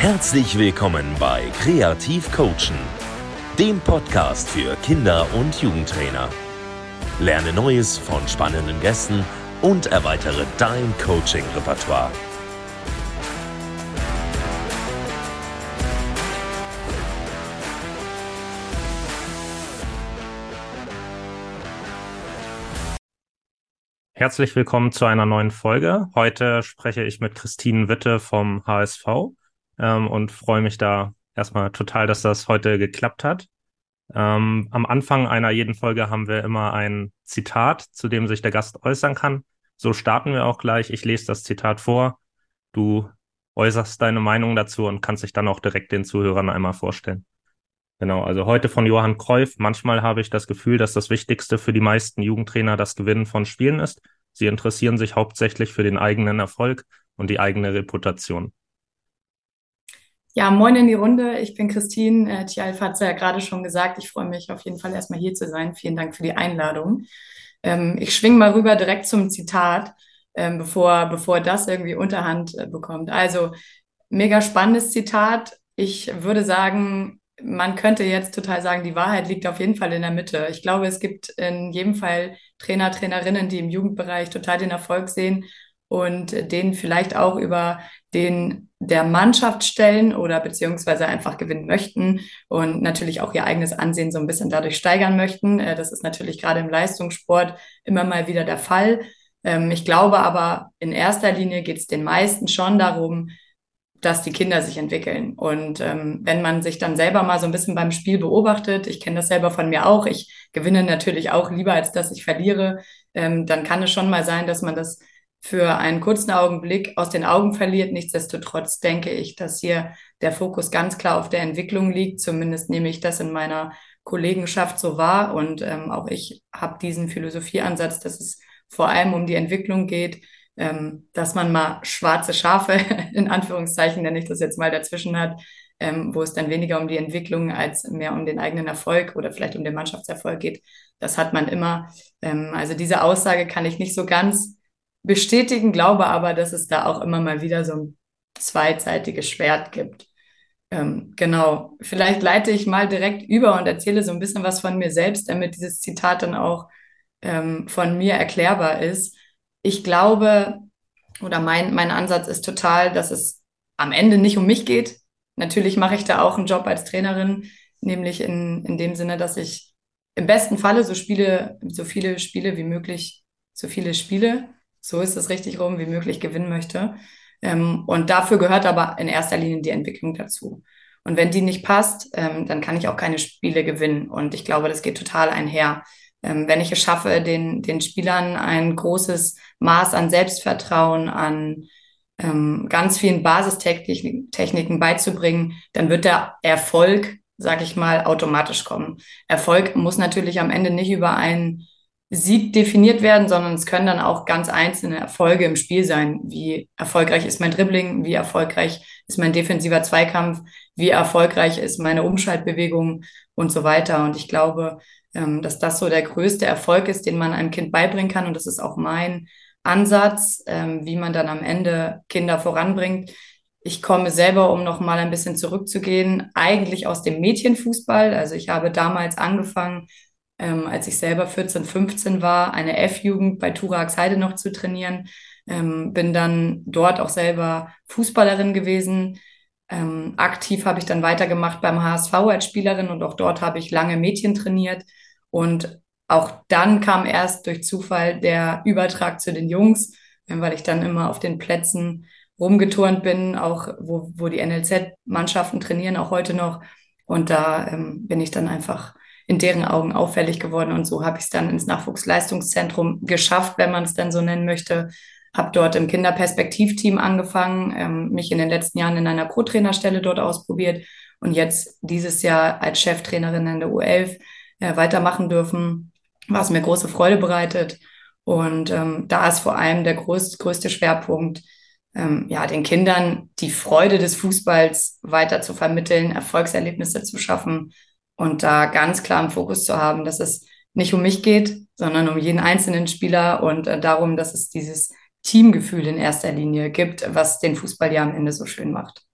Herzlich willkommen bei Kreativ Coachen, dem Podcast für Kinder- und Jugendtrainer. Lerne Neues von spannenden Gästen und erweitere dein Coaching-Repertoire. Herzlich willkommen zu einer neuen Folge. Heute spreche ich mit Christine Witte vom HSV ähm, und freue mich da erstmal total, dass das heute geklappt hat. Ähm, am Anfang einer jeden Folge haben wir immer ein Zitat, zu dem sich der Gast äußern kann. So starten wir auch gleich. Ich lese das Zitat vor. Du äußerst deine Meinung dazu und kannst dich dann auch direkt den Zuhörern einmal vorstellen. Genau, also heute von Johann Kreuf. Manchmal habe ich das Gefühl, dass das Wichtigste für die meisten Jugendtrainer das Gewinnen von Spielen ist. Sie interessieren sich hauptsächlich für den eigenen Erfolg und die eigene Reputation. Ja, moin in die Runde. Ich bin Christine. Äh, Tjalf hat es ja gerade schon gesagt. Ich freue mich auf jeden Fall erstmal hier zu sein. Vielen Dank für die Einladung. Ähm, ich schwinge mal rüber direkt zum Zitat, ähm, bevor, bevor das irgendwie Unterhand äh, bekommt. Also, mega spannendes Zitat. Ich würde sagen, man könnte jetzt total sagen, die Wahrheit liegt auf jeden Fall in der Mitte. Ich glaube, es gibt in jedem Fall Trainer, Trainerinnen, die im Jugendbereich total den Erfolg sehen und den vielleicht auch über den der Mannschaft stellen oder beziehungsweise einfach gewinnen möchten und natürlich auch ihr eigenes Ansehen so ein bisschen dadurch steigern möchten. Äh, das ist natürlich gerade im Leistungssport immer mal wieder der Fall. Ähm, ich glaube aber, in erster Linie geht es den meisten schon darum, dass die Kinder sich entwickeln. Und ähm, wenn man sich dann selber mal so ein bisschen beim Spiel beobachtet, ich kenne das selber von mir auch, ich gewinne natürlich auch lieber, als dass ich verliere, ähm, dann kann es schon mal sein, dass man das für einen kurzen Augenblick aus den Augen verliert. Nichtsdestotrotz denke ich, dass hier der Fokus ganz klar auf der Entwicklung liegt. Zumindest nehme ich das in meiner Kollegenschaft so wahr. Und ähm, auch ich habe diesen Philosophieansatz, dass es vor allem um die Entwicklung geht, ähm, dass man mal schwarze Schafe, in Anführungszeichen nenne ich das jetzt mal, dazwischen hat, ähm, wo es dann weniger um die Entwicklung als mehr um den eigenen Erfolg oder vielleicht um den Mannschaftserfolg geht. Das hat man immer. Ähm, also diese Aussage kann ich nicht so ganz bestätigen, glaube aber, dass es da auch immer mal wieder so ein zweiseitiges Schwert gibt. Ähm, genau, vielleicht leite ich mal direkt über und erzähle so ein bisschen was von mir selbst, damit dieses Zitat dann auch ähm, von mir erklärbar ist. Ich glaube, oder mein, mein Ansatz ist total, dass es am Ende nicht um mich geht. Natürlich mache ich da auch einen Job als Trainerin, nämlich in, in dem Sinne, dass ich im besten Falle so Spiele, so viele Spiele wie möglich, so viele Spiele so ist es richtig rum, wie möglich gewinnen möchte. Ähm, und dafür gehört aber in erster Linie die Entwicklung dazu. Und wenn die nicht passt, ähm, dann kann ich auch keine Spiele gewinnen. Und ich glaube, das geht total einher. Ähm, wenn ich es schaffe, den, den Spielern ein großes Maß an Selbstvertrauen, an ähm, ganz vielen Basistechniken beizubringen, dann wird der Erfolg, sag ich mal, automatisch kommen. Erfolg muss natürlich am Ende nicht über einen Sieg definiert werden, sondern es können dann auch ganz einzelne Erfolge im Spiel sein. Wie erfolgreich ist mein Dribbling? Wie erfolgreich ist mein defensiver Zweikampf? Wie erfolgreich ist meine Umschaltbewegung und so weiter? Und ich glaube, ähm, dass das so der größte Erfolg ist, den man einem Kind beibringen kann. Und das ist auch mein Ansatz, ähm, wie man dann am Ende Kinder voranbringt. Ich komme selber, um noch mal ein bisschen zurückzugehen, eigentlich aus dem Mädchenfußball. Also ich habe damals angefangen, ähm, als ich selber 14, 15 war, eine F-Jugend bei Turax Heide noch zu trainieren. Ähm, bin dann dort auch selber Fußballerin gewesen. Ähm, aktiv habe ich dann weitergemacht beim HSV als Spielerin und auch dort habe ich lange Mädchen trainiert. Und auch dann kam erst durch Zufall der Übertrag zu den Jungs, weil ich dann immer auf den Plätzen rumgeturnt bin, auch wo, wo die NLZ-Mannschaften trainieren, auch heute noch. Und da ähm, bin ich dann einfach in deren Augen auffällig geworden. Und so habe ich es dann ins Nachwuchsleistungszentrum geschafft, wenn man es dann so nennen möchte. Habe dort im Kinderperspektivteam angefangen, ähm, mich in den letzten Jahren in einer Co-Trainerstelle dort ausprobiert und jetzt dieses Jahr als Cheftrainerin in der U11 äh, weitermachen dürfen, was mir große Freude bereitet. Und ähm, da ist vor allem der größte, größte Schwerpunkt, ähm, ja, den Kindern die Freude des Fußballs weiter zu vermitteln, Erfolgserlebnisse zu schaffen und da ganz klar im Fokus zu haben, dass es nicht um mich geht, sondern um jeden einzelnen Spieler und äh, darum, dass es dieses Teamgefühl in erster Linie gibt, was den Fußball ja am Ende so schön macht.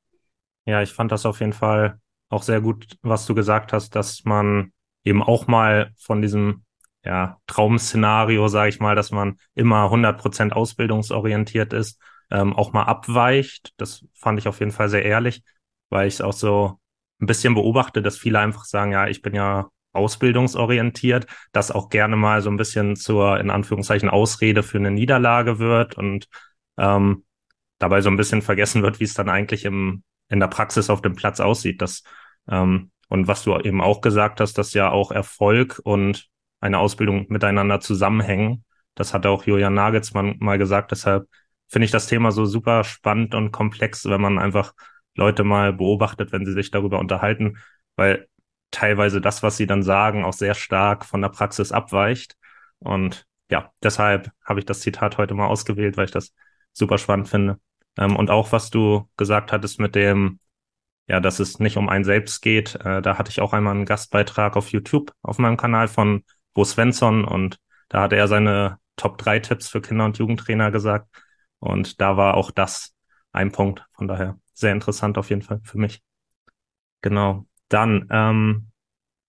Ja, ich fand das auf jeden Fall auch sehr gut, was du gesagt hast, dass man eben auch mal von diesem ja, Traum-Szenario, sage ich mal, dass man immer 100% ausbildungsorientiert ist, ähm, auch mal abweicht. Das fand ich auf jeden Fall sehr ehrlich, weil ich es auch so ein bisschen beobachte, dass viele einfach sagen, ja, ich bin ja ausbildungsorientiert, das auch gerne mal so ein bisschen zur, in Anführungszeichen, Ausrede für eine Niederlage wird und ähm, dabei so ein bisschen vergessen wird, wie es dann eigentlich im, in der Praxis auf dem Platz aussieht. Das, ähm, und was du eben auch gesagt hast, dass ja auch Erfolg und eine Ausbildung miteinander zusammenhängen. Das hat auch Julian Nagelsmann mal gesagt. Deshalb finde ich das Thema so super spannend und komplex, wenn man einfach Leute mal beobachtet, wenn sie sich darüber unterhalten, weil teilweise das, was sie dann sagen, auch sehr stark von der Praxis abweicht. Und ja, deshalb habe ich das Zitat heute mal ausgewählt, weil ich das super spannend finde. Ähm, und auch was du gesagt hattest mit dem, ja, dass es nicht um einen selbst geht. Äh, da hatte ich auch einmal einen Gastbeitrag auf YouTube auf meinem Kanal von Bo Svensson und da hat er seine Top 3 Tipps für Kinder- und Jugendtrainer gesagt. Und da war auch das ein Punkt. Von daher sehr interessant auf jeden Fall für mich. Genau. Dann ähm,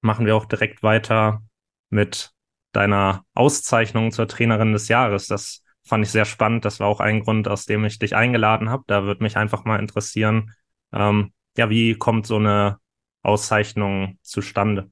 machen wir auch direkt weiter mit deiner Auszeichnung zur Trainerin des Jahres. Das fand ich sehr spannend. Das war auch ein Grund, aus dem ich dich eingeladen habe. Da würde mich einfach mal interessieren, ähm, ja, wie kommt so eine Auszeichnung zustande?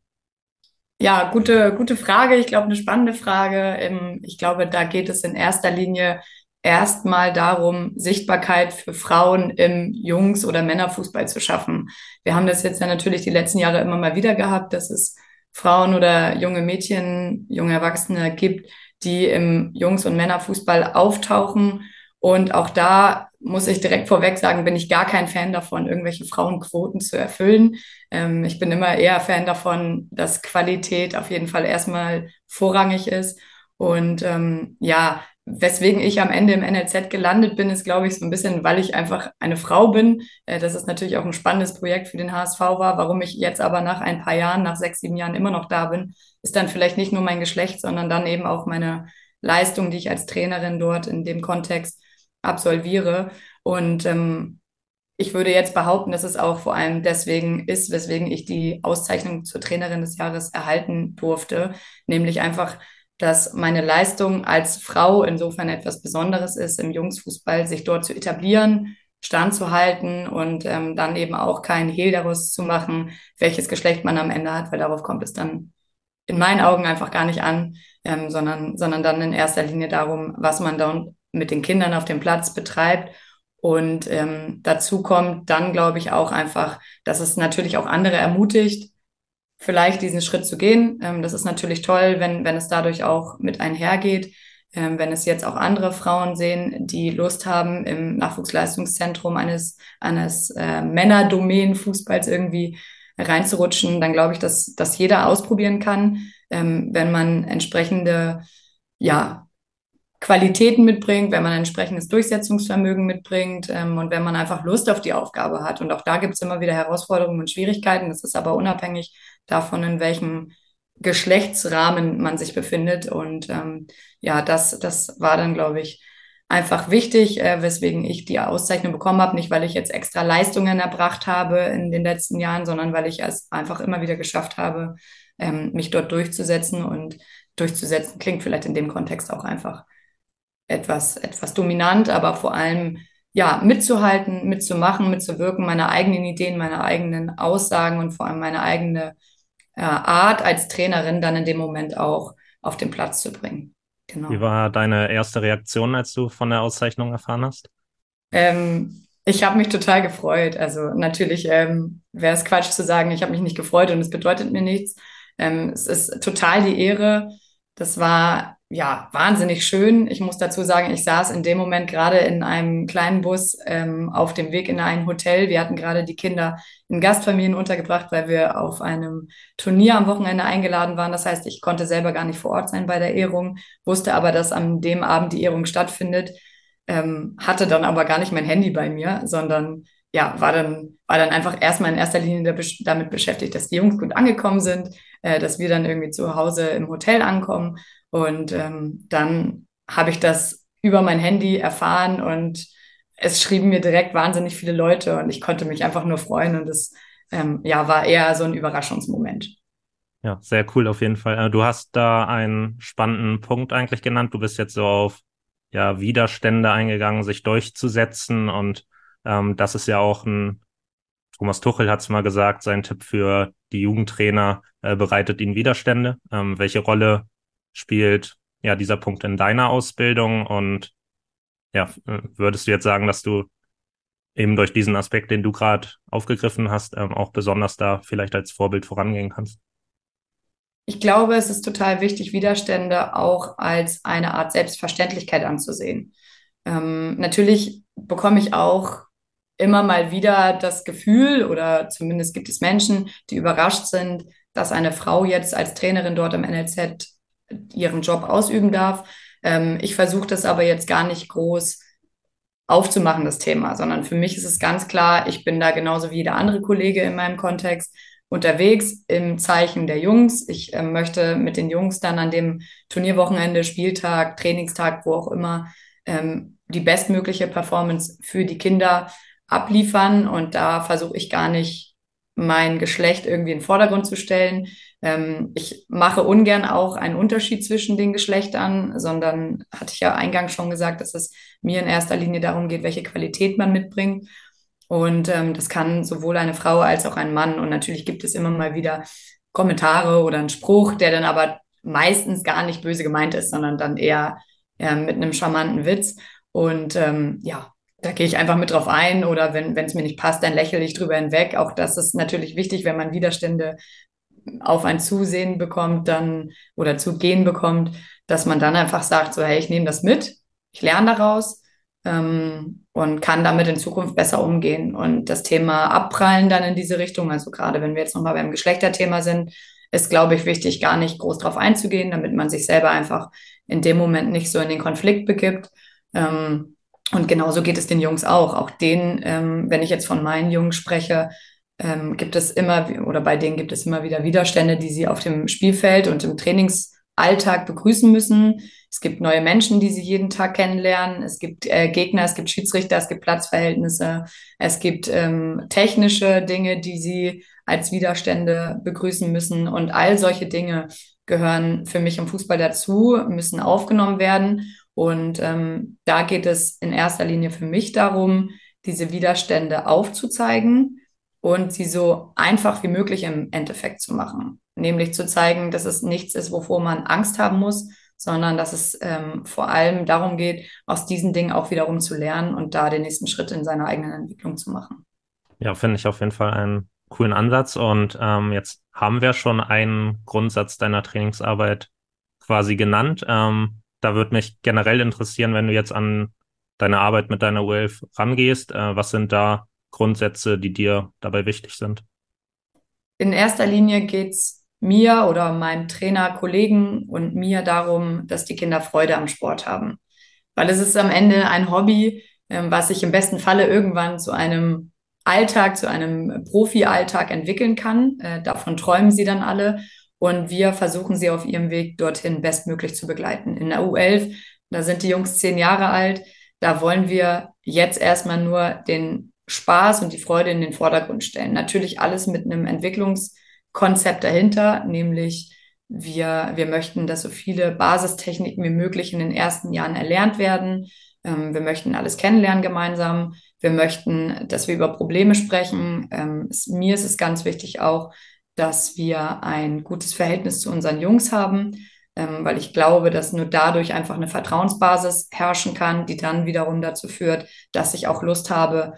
Ja, gute, gute Frage. Ich glaube, eine spannende Frage. Ähm, ich glaube, da geht es in erster Linie erstmal darum, Sichtbarkeit für Frauen im Jungs- oder Männerfußball zu schaffen. Wir haben das jetzt ja natürlich die letzten Jahre immer mal wieder gehabt, dass es Frauen oder junge Mädchen, junge Erwachsene gibt, die im Jungs- und Männerfußball auftauchen. Und auch da muss ich direkt vorweg sagen, bin ich gar kein Fan davon, irgendwelche Frauenquoten zu erfüllen. Ähm, ich bin immer eher Fan davon, dass Qualität auf jeden Fall erstmal vorrangig ist. Und ähm, ja, weswegen ich am Ende im NLZ gelandet bin, ist, glaube ich, so ein bisschen, weil ich einfach eine Frau bin. Äh, das ist natürlich auch ein spannendes Projekt für den HSV war. Warum ich jetzt aber nach ein paar Jahren, nach sechs, sieben Jahren immer noch da bin, ist dann vielleicht nicht nur mein Geschlecht, sondern dann eben auch meine Leistung, die ich als Trainerin dort in dem Kontext absolviere. Und ähm, ich würde jetzt behaupten, dass es auch vor allem deswegen ist, weswegen ich die Auszeichnung zur Trainerin des Jahres erhalten durfte, nämlich einfach dass meine Leistung als Frau insofern etwas Besonderes ist, im Jungsfußball sich dort zu etablieren, standzuhalten und ähm, dann eben auch kein Hehl daraus zu machen, welches Geschlecht man am Ende hat, weil darauf kommt es dann in meinen Augen einfach gar nicht an, ähm, sondern, sondern dann in erster Linie darum, was man dann mit den Kindern auf dem Platz betreibt. Und ähm, dazu kommt dann, glaube ich, auch einfach, dass es natürlich auch andere ermutigt, vielleicht diesen Schritt zu gehen. Ähm, das ist natürlich toll, wenn, wenn es dadurch auch mit einhergeht. Ähm, wenn es jetzt auch andere Frauen sehen, die Lust haben, im Nachwuchsleistungszentrum eines, eines äh, Männerdomänen-Fußballs irgendwie reinzurutschen, dann glaube ich, dass, dass jeder ausprobieren kann, ähm, wenn man entsprechende ja, Qualitäten mitbringt, wenn man entsprechendes Durchsetzungsvermögen mitbringt ähm, und wenn man einfach Lust auf die Aufgabe hat. Und auch da gibt es immer wieder Herausforderungen und Schwierigkeiten. Das ist aber unabhängig davon, in welchem Geschlechtsrahmen man sich befindet. Und ähm, ja, das, das war dann, glaube ich, einfach wichtig, äh, weswegen ich die Auszeichnung bekommen habe. Nicht, weil ich jetzt extra Leistungen erbracht habe in den letzten Jahren, sondern weil ich es einfach immer wieder geschafft habe, ähm, mich dort durchzusetzen. Und durchzusetzen klingt vielleicht in dem Kontext auch einfach etwas, etwas dominant, aber vor allem ja, mitzuhalten, mitzumachen, mitzuwirken, meine eigenen Ideen, meine eigenen Aussagen und vor allem meine eigene Art als Trainerin dann in dem Moment auch auf den Platz zu bringen. Genau. Wie war deine erste Reaktion, als du von der Auszeichnung erfahren hast? Ähm, ich habe mich total gefreut. Also natürlich ähm, wäre es Quatsch zu sagen, ich habe mich nicht gefreut und es bedeutet mir nichts. Ähm, es ist total die Ehre. Das war ja, wahnsinnig schön. Ich muss dazu sagen, ich saß in dem Moment gerade in einem kleinen Bus ähm, auf dem Weg in ein Hotel. Wir hatten gerade die Kinder in Gastfamilien untergebracht, weil wir auf einem Turnier am Wochenende eingeladen waren. Das heißt, ich konnte selber gar nicht vor Ort sein bei der Ehrung, wusste aber, dass an dem Abend die Ehrung stattfindet, ähm, hatte dann aber gar nicht mein Handy bei mir, sondern ja, war dann, war dann einfach erstmal in erster Linie damit beschäftigt, dass die Jungs gut angekommen sind, äh, dass wir dann irgendwie zu Hause im Hotel ankommen und ähm, dann habe ich das über mein Handy erfahren und es schrieben mir direkt wahnsinnig viele Leute und ich konnte mich einfach nur freuen und es ähm, ja, war eher so ein Überraschungsmoment. Ja, sehr cool auf jeden Fall. Äh, du hast da einen spannenden Punkt eigentlich genannt. Du bist jetzt so auf ja, Widerstände eingegangen, sich durchzusetzen und ähm, das ist ja auch ein, Thomas Tuchel hat es mal gesagt, sein Tipp für die Jugendtrainer äh, bereitet ihnen Widerstände. Ähm, welche Rolle spielt ja dieser Punkt in deiner Ausbildung und ja, äh, würdest du jetzt sagen, dass du eben durch diesen Aspekt, den du gerade aufgegriffen hast, ähm, auch besonders da vielleicht als Vorbild vorangehen kannst? Ich glaube, es ist total wichtig, Widerstände auch als eine Art Selbstverständlichkeit anzusehen. Ähm, natürlich bekomme ich auch immer mal wieder das Gefühl, oder zumindest gibt es Menschen, die überrascht sind, dass eine Frau jetzt als Trainerin dort im NLZ ihren Job ausüben darf. Ähm, ich versuche das aber jetzt gar nicht groß aufzumachen, das Thema, sondern für mich ist es ganz klar, ich bin da genauso wie jeder andere Kollege in meinem Kontext unterwegs im Zeichen der Jungs. Ich äh, möchte mit den Jungs dann an dem Turnierwochenende, Spieltag, Trainingstag, wo auch immer, ähm, die bestmögliche Performance für die Kinder abliefern. Und da versuche ich gar nicht mein Geschlecht irgendwie in den Vordergrund zu stellen. Ähm, ich mache ungern auch einen Unterschied zwischen den Geschlechtern, sondern hatte ich ja eingangs schon gesagt, dass es mir in erster Linie darum geht, welche Qualität man mitbringt. Und ähm, das kann sowohl eine Frau als auch ein Mann. Und natürlich gibt es immer mal wieder Kommentare oder einen Spruch, der dann aber meistens gar nicht böse gemeint ist, sondern dann eher äh, mit einem charmanten Witz. Und ähm, ja, da gehe ich einfach mit drauf ein oder wenn es mir nicht passt, dann lächle ich drüber hinweg. Auch das ist natürlich wichtig, wenn man Widerstände auf ein Zusehen bekommt, dann oder zu gehen bekommt, dass man dann einfach sagt, so hey, ich nehme das mit, ich lerne daraus ähm, und kann damit in Zukunft besser umgehen. Und das Thema Abprallen dann in diese Richtung, also gerade wenn wir jetzt nochmal beim Geschlechterthema sind, ist, glaube ich, wichtig, gar nicht groß drauf einzugehen, damit man sich selber einfach in dem Moment nicht so in den Konflikt begibt. Ähm, und genauso geht es den Jungs auch. Auch denen, ähm, wenn ich jetzt von meinen Jungs spreche, ähm, gibt es immer, oder bei denen gibt es immer wieder Widerstände, die sie auf dem Spielfeld und im Trainingsalltag begrüßen müssen. Es gibt neue Menschen, die sie jeden Tag kennenlernen. Es gibt äh, Gegner, es gibt Schiedsrichter, es gibt Platzverhältnisse, es gibt ähm, technische Dinge, die sie als Widerstände begrüßen müssen. Und all solche Dinge gehören für mich im Fußball dazu, müssen aufgenommen werden. Und ähm, da geht es in erster Linie für mich darum, diese Widerstände aufzuzeigen und sie so einfach wie möglich im Endeffekt zu machen. Nämlich zu zeigen, dass es nichts ist, wovor man Angst haben muss, sondern dass es ähm, vor allem darum geht, aus diesen Dingen auch wiederum zu lernen und da den nächsten Schritt in seiner eigenen Entwicklung zu machen. Ja, finde ich auf jeden Fall einen coolen Ansatz. Und ähm, jetzt haben wir schon einen Grundsatz deiner Trainingsarbeit quasi genannt. Ähm, da würde mich generell interessieren, wenn du jetzt an deine Arbeit mit deiner U11 rangehst, äh, was sind da Grundsätze, die dir dabei wichtig sind? In erster Linie geht es mir oder meinem Trainer, Kollegen und mir darum, dass die Kinder Freude am Sport haben. Weil es ist am Ende ein Hobby, ähm, was sich im besten Falle irgendwann zu einem Alltag, zu einem Profi-Alltag entwickeln kann. Äh, davon träumen sie dann alle. Und wir versuchen sie auf ihrem Weg dorthin bestmöglich zu begleiten. In der U11, da sind die Jungs zehn Jahre alt. Da wollen wir jetzt erstmal nur den Spaß und die Freude in den Vordergrund stellen. Natürlich alles mit einem Entwicklungskonzept dahinter, nämlich wir, wir möchten, dass so viele Basistechniken wie möglich in den ersten Jahren erlernt werden. Ähm, wir möchten alles kennenlernen gemeinsam. Wir möchten, dass wir über Probleme sprechen. Ähm, mir ist es ganz wichtig auch, dass wir ein gutes Verhältnis zu unseren Jungs haben, ähm, weil ich glaube, dass nur dadurch einfach eine Vertrauensbasis herrschen kann, die dann wiederum dazu führt, dass ich auch Lust habe,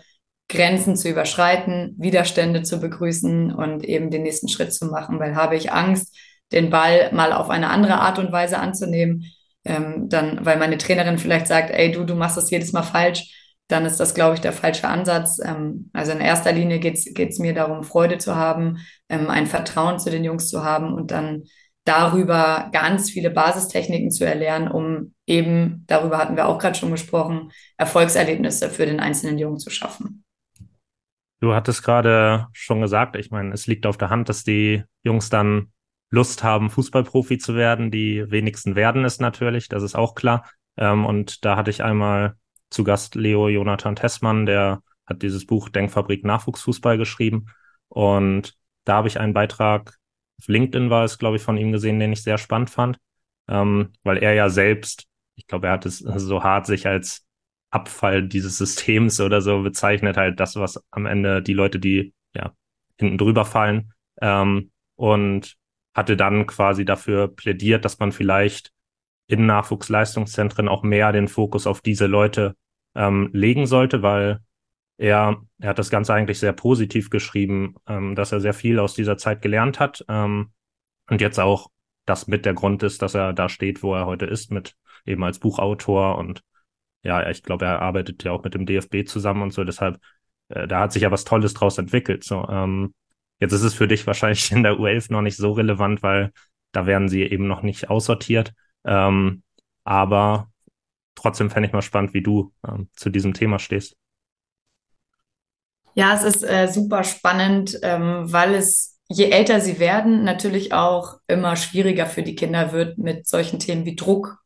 Grenzen zu überschreiten, Widerstände zu begrüßen und eben den nächsten Schritt zu machen, weil habe ich Angst, den Ball mal auf eine andere Art und Weise anzunehmen, ähm, dann, weil meine Trainerin vielleicht sagt, ey, du, du machst das jedes Mal falsch, dann ist das, glaube ich, der falsche Ansatz. Ähm, also in erster Linie geht es mir darum, Freude zu haben, ähm, ein Vertrauen zu den Jungs zu haben und dann darüber ganz viele Basistechniken zu erlernen, um eben, darüber hatten wir auch gerade schon gesprochen, Erfolgserlebnisse für den einzelnen Jungen zu schaffen. Du hattest gerade schon gesagt, ich meine, es liegt auf der Hand, dass die Jungs dann Lust haben, Fußballprofi zu werden. Die wenigsten werden es natürlich, das ist auch klar. Ähm, und da hatte ich einmal zu Gast Leo Jonathan Tessmann, der hat dieses Buch Denkfabrik Nachwuchsfußball geschrieben. Und da habe ich einen Beitrag, auf LinkedIn war es, glaube ich, von ihm gesehen, den ich sehr spannend fand, ähm, weil er ja selbst, ich glaube, er hat es so hart sich als Abfall dieses Systems oder so bezeichnet, halt das, was am Ende die Leute, die ja hinten drüber fallen, ähm, und hatte dann quasi dafür plädiert, dass man vielleicht in Nachwuchsleistungszentren auch mehr den Fokus auf diese Leute ähm, legen sollte, weil er, er hat das Ganze eigentlich sehr positiv geschrieben, ähm, dass er sehr viel aus dieser Zeit gelernt hat ähm, und jetzt auch das mit der Grund ist, dass er da steht, wo er heute ist, mit eben als Buchautor und ja, ich glaube, er arbeitet ja auch mit dem DFB zusammen und so, deshalb, äh, da hat sich ja was Tolles draus entwickelt. So, ähm, jetzt ist es für dich wahrscheinlich in der U11 noch nicht so relevant, weil da werden sie eben noch nicht aussortiert. Ähm, aber trotzdem fände ich mal spannend, wie du ähm, zu diesem Thema stehst. Ja, es ist äh, super spannend, ähm, weil es, je älter sie werden, natürlich auch immer schwieriger für die Kinder wird, mit solchen Themen wie Druck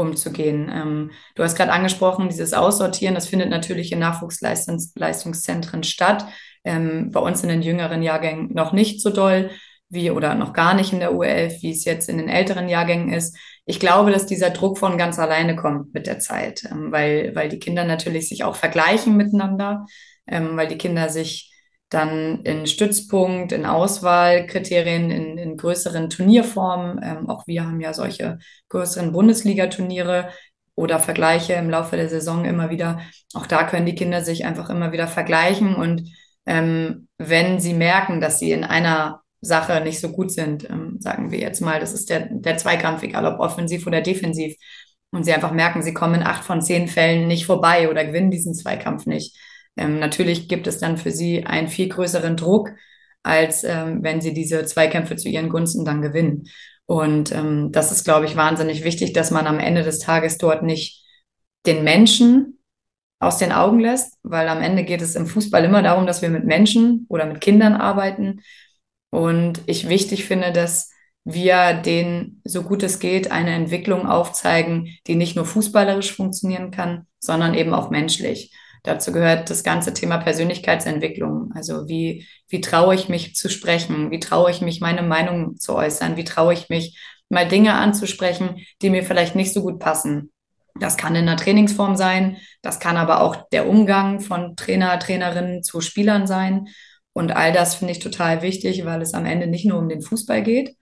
umzugehen. Ähm, du hast gerade angesprochen, dieses Aussortieren, das findet natürlich in Nachwuchsleistungszentren statt. Ähm, bei uns in den jüngeren Jahrgängen noch nicht so doll wie oder noch gar nicht in der U11, wie es jetzt in den älteren Jahrgängen ist. Ich glaube, dass dieser Druck von ganz alleine kommt mit der Zeit, ähm, weil, weil die Kinder natürlich sich auch vergleichen miteinander ähm, weil die Kinder sich dann in Stützpunkt, in Auswahlkriterien, in, in größeren Turnierformen, ähm, auch wir haben ja solche größeren Bundesliga-Turniere oder Vergleiche im Laufe der Saison immer wieder. Auch da können die Kinder sich einfach immer wieder vergleichen und ähm, wenn sie merken, dass sie in einer Sache nicht so gut sind, ähm, sagen wir jetzt mal, das ist der, der Zweikampf, egal ob offensiv oder defensiv, und sie einfach merken, sie kommen in acht von zehn Fällen nicht vorbei oder gewinnen diesen Zweikampf nicht, ähm, natürlich gibt es dann für sie einen viel größeren Druck, als ähm, wenn sie diese Zweikämpfe zu ihren Gunsten dann gewinnen. Und ähm, das ist, glaube ich, wahnsinnig wichtig, dass man am Ende des Tages dort nicht den Menschen aus den Augen lässt, weil am Ende geht es im Fußball immer darum, dass wir mit Menschen oder mit Kindern arbeiten. Und ich wichtig finde, dass wir denen, so gut es geht, eine Entwicklung aufzeigen, die nicht nur fußballerisch funktionieren kann, sondern eben auch menschlich. Dazu gehört das ganze Thema Persönlichkeitsentwicklung. Also wie, wie traue ich mich zu sprechen? Wie traue ich mich, meine Meinung zu äußern? Wie traue ich mich, mal Dinge anzusprechen, die mir vielleicht nicht so gut passen? Das kann in einer Trainingsform sein. Das kann aber auch der Umgang von Trainer, Trainerinnen zu Spielern sein. Und all das finde ich total wichtig, weil es am Ende nicht nur um den Fußball geht,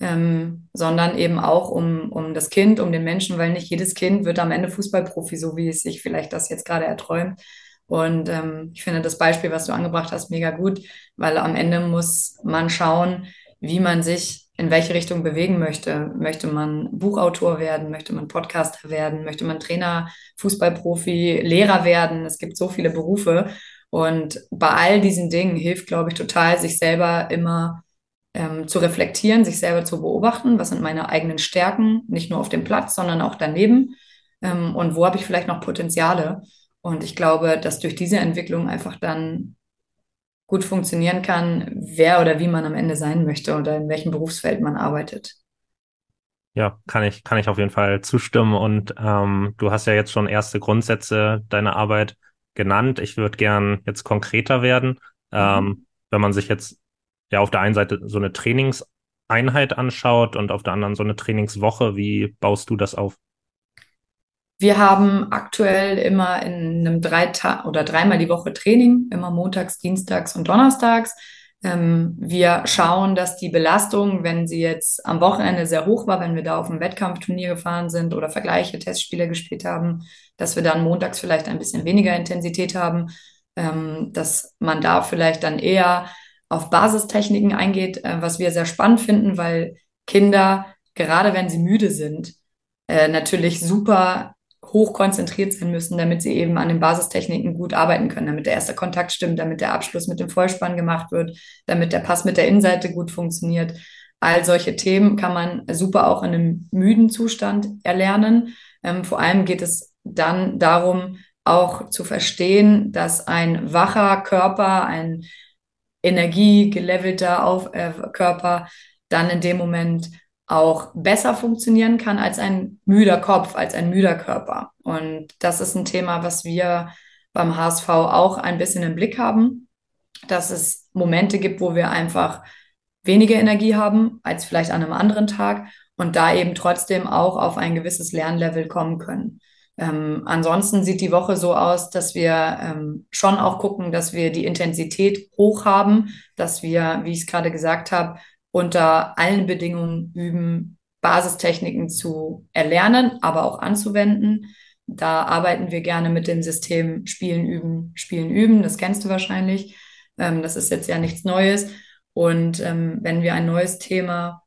ähm, sondern eben auch um, um das Kind, um den Menschen, weil nicht jedes Kind wird am Ende Fußballprofi, so wie es sich vielleicht das jetzt gerade erträumt. Und ähm, ich finde das Beispiel, was du angebracht hast, mega gut, weil am Ende muss man schauen, wie man sich in welche Richtung bewegen möchte. Möchte man Buchautor werden? Möchte man Podcaster werden? Möchte man Trainer, Fußballprofi, Lehrer werden? Es gibt so viele Berufe. Und bei all diesen Dingen hilft, glaube ich, total, sich selber immer ähm, zu reflektieren, sich selber zu beobachten, was sind meine eigenen Stärken, nicht nur auf dem Platz, sondern auch daneben ähm, und wo habe ich vielleicht noch Potenziale. Und ich glaube, dass durch diese Entwicklung einfach dann gut funktionieren kann, wer oder wie man am Ende sein möchte oder in welchem Berufsfeld man arbeitet. Ja, kann ich, kann ich auf jeden Fall zustimmen. Und ähm, du hast ja jetzt schon erste Grundsätze deiner Arbeit genannt. Ich würde gern jetzt konkreter werden. Mhm. Ähm, wenn man sich jetzt ja auf der einen Seite so eine Trainingseinheit anschaut und auf der anderen so eine Trainingswoche. Wie baust du das auf? Wir haben aktuell immer in einem drei oder dreimal die Woche Training, immer montags, dienstags und donnerstags. Ähm, wir schauen, dass die Belastung, wenn sie jetzt am Wochenende sehr hoch war, wenn wir da auf ein Wettkampfturnier gefahren sind oder Vergleiche, Testspiele gespielt haben, dass wir dann montags vielleicht ein bisschen weniger Intensität haben, ähm, dass man da vielleicht dann eher auf Basistechniken eingeht, äh, was wir sehr spannend finden, weil Kinder, gerade wenn sie müde sind, äh, natürlich super hoch konzentriert sein müssen, damit sie eben an den Basistechniken gut arbeiten können, damit der erste Kontakt stimmt, damit der Abschluss mit dem Vollspann gemacht wird, damit der Pass mit der Innenseite gut funktioniert. All solche Themen kann man super auch in einem müden Zustand erlernen. Ähm, vor allem geht es dann darum, auch zu verstehen, dass ein wacher Körper, ein energiegelevelter Auf, äh, Körper dann in dem Moment auch besser funktionieren kann als ein müder Kopf, als ein müder Körper. Und das ist ein Thema, was wir beim HSV auch ein bisschen im Blick haben, dass es Momente gibt, wo wir einfach weniger Energie haben als vielleicht an einem anderen Tag und da eben trotzdem auch auf ein gewisses Lernlevel kommen können. Ähm, ansonsten sieht die Woche so aus, dass wir ähm, schon auch gucken, dass wir die Intensität hoch haben, dass wir, wie ich es gerade gesagt habe, unter allen Bedingungen üben, Basistechniken zu erlernen, aber auch anzuwenden. Da arbeiten wir gerne mit dem System Spielen, Üben, Spielen, Üben. Das kennst du wahrscheinlich. Ähm, das ist jetzt ja nichts Neues. Und ähm, wenn wir ein neues Thema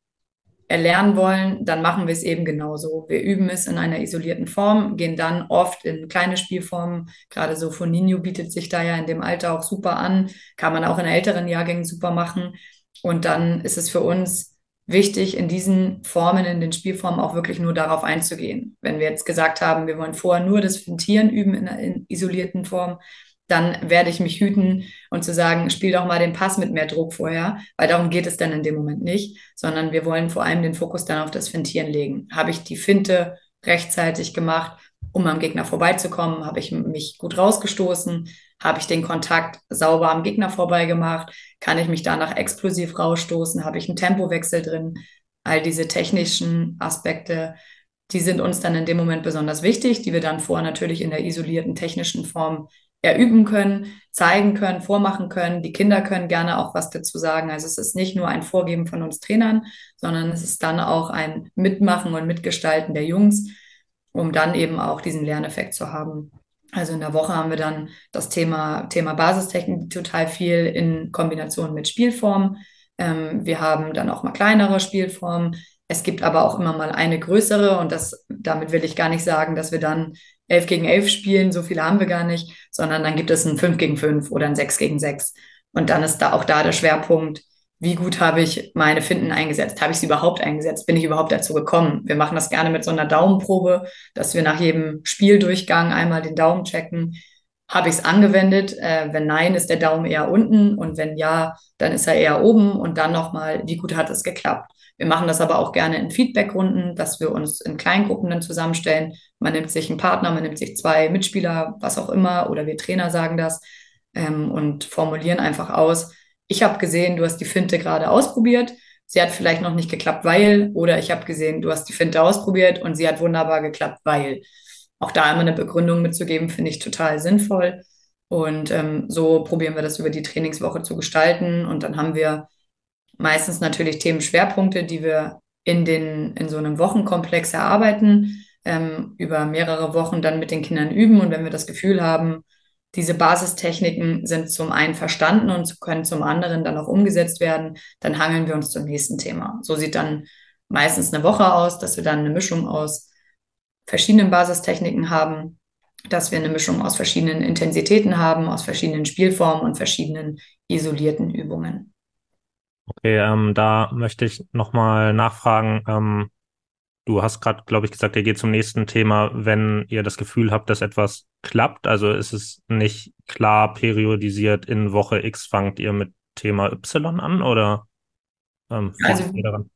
erlernen wollen, dann machen wir es eben genauso. Wir üben es in einer isolierten Form, gehen dann oft in kleine Spielformen. Gerade so von bietet sich da ja in dem Alter auch super an. Kann man auch in älteren Jahrgängen super machen. Und dann ist es für uns wichtig, in diesen Formen, in den Spielformen auch wirklich nur darauf einzugehen. Wenn wir jetzt gesagt haben, wir wollen vorher nur das Fintieren üben in einer in isolierten Form, dann werde ich mich hüten und zu sagen, spiel doch mal den Pass mit mehr Druck vorher, weil darum geht es dann in dem Moment nicht, sondern wir wollen vor allem den Fokus dann auf das Fintieren legen. Habe ich die Finte rechtzeitig gemacht, um am Gegner vorbeizukommen? Habe ich mich gut rausgestoßen? Habe ich den Kontakt sauber am Gegner vorbeigemacht? Kann ich mich danach explosiv rausstoßen? Habe ich einen Tempowechsel drin? All diese technischen Aspekte, die sind uns dann in dem Moment besonders wichtig, die wir dann vorher natürlich in der isolierten technischen Form erüben können, zeigen können, vormachen können. Die Kinder können gerne auch was dazu sagen. Also es ist nicht nur ein Vorgeben von uns Trainern, sondern es ist dann auch ein Mitmachen und Mitgestalten der Jungs, um dann eben auch diesen Lerneffekt zu haben. Also in der Woche haben wir dann das Thema, Thema Basistechnik total viel in Kombination mit Spielformen. Ähm, wir haben dann auch mal kleinere Spielformen. Es gibt aber auch immer mal eine größere und das, damit will ich gar nicht sagen, dass wir dann 11 gegen 11 spielen, so viele haben wir gar nicht, sondern dann gibt es ein 5 gegen 5 oder ein 6 gegen 6. Und dann ist da auch da der Schwerpunkt, wie gut habe ich meine Finden eingesetzt? Habe ich sie überhaupt eingesetzt? Bin ich überhaupt dazu gekommen? Wir machen das gerne mit so einer Daumenprobe, dass wir nach jedem Spieldurchgang einmal den Daumen checken. Habe ich es angewendet? Äh, wenn nein, ist der Daumen eher unten und wenn ja, dann ist er eher oben und dann nochmal, wie gut hat es geklappt? Wir machen das aber auch gerne in Feedbackrunden, dass wir uns in Kleingruppen dann zusammenstellen. Man nimmt sich einen Partner, man nimmt sich zwei Mitspieler, was auch immer, oder wir Trainer sagen das ähm, und formulieren einfach aus. Ich habe gesehen, du hast die Finte gerade ausprobiert. Sie hat vielleicht noch nicht geklappt, weil, oder ich habe gesehen, du hast die Finte ausprobiert und sie hat wunderbar geklappt, weil. Auch da immer eine Begründung mitzugeben, finde ich total sinnvoll. Und ähm, so probieren wir das über die Trainingswoche zu gestalten. Und dann haben wir meistens natürlich Themenschwerpunkte, die wir in, den, in so einem Wochenkomplex erarbeiten, ähm, über mehrere Wochen dann mit den Kindern üben. Und wenn wir das Gefühl haben, diese Basistechniken sind zum einen verstanden und können zum anderen dann auch umgesetzt werden, dann hangeln wir uns zum nächsten Thema. So sieht dann meistens eine Woche aus, dass wir dann eine Mischung aus verschiedenen Basistechniken haben, dass wir eine Mischung aus verschiedenen Intensitäten haben, aus verschiedenen Spielformen und verschiedenen isolierten Übungen. Okay, ähm, da möchte ich nochmal nachfragen. Ähm, du hast gerade, glaube ich, gesagt, ihr geht zum nächsten Thema, wenn ihr das Gefühl habt, dass etwas klappt. Also ist es nicht klar periodisiert, in Woche X fangt ihr mit Thema Y an oder ähm, also, ihr daran?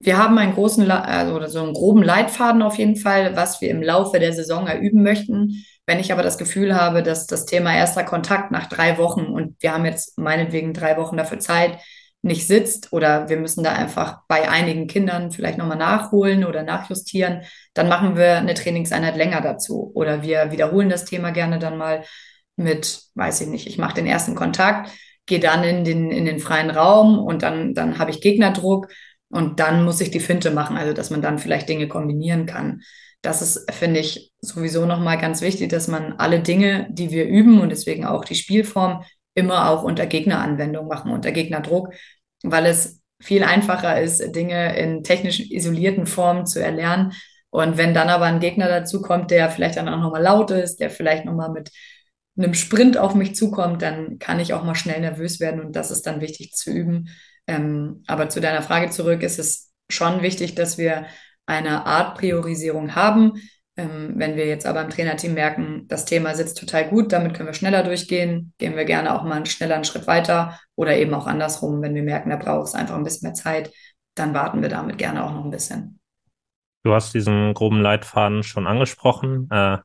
Wir haben einen großen, also oder so einen groben Leitfaden auf jeden Fall, was wir im Laufe der Saison erüben möchten. Wenn ich aber das Gefühl habe, dass das Thema erster Kontakt nach drei Wochen und wir haben jetzt meinetwegen drei Wochen dafür Zeit, nicht sitzt oder wir müssen da einfach bei einigen Kindern vielleicht nochmal nachholen oder nachjustieren, dann machen wir eine Trainingseinheit länger dazu. Oder wir wiederholen das Thema gerne dann mal mit, weiß ich nicht, ich mache den ersten Kontakt, gehe dann in den, in den freien Raum und dann, dann habe ich Gegnerdruck und dann muss ich die Finte machen, also dass man dann vielleicht Dinge kombinieren kann. Das ist, finde ich, sowieso nochmal ganz wichtig, dass man alle Dinge, die wir üben und deswegen auch die Spielform, immer auch unter Gegneranwendung machen, unter Gegnerdruck, weil es viel einfacher ist, Dinge in technisch isolierten Formen zu erlernen. Und wenn dann aber ein Gegner dazu kommt, der vielleicht dann auch nochmal laut ist, der vielleicht nochmal mit einem Sprint auf mich zukommt, dann kann ich auch mal schnell nervös werden und das ist dann wichtig zu üben. Ähm, aber zu deiner Frage zurück ist es schon wichtig, dass wir eine Art Priorisierung haben, wenn wir jetzt aber im Trainerteam merken, das Thema sitzt total gut, damit können wir schneller durchgehen, gehen wir gerne auch mal einen schnelleren Schritt weiter oder eben auch andersrum, wenn wir merken, da braucht es einfach ein bisschen mehr Zeit, dann warten wir damit gerne auch noch ein bisschen. Du hast diesen groben Leitfaden schon angesprochen. Äh,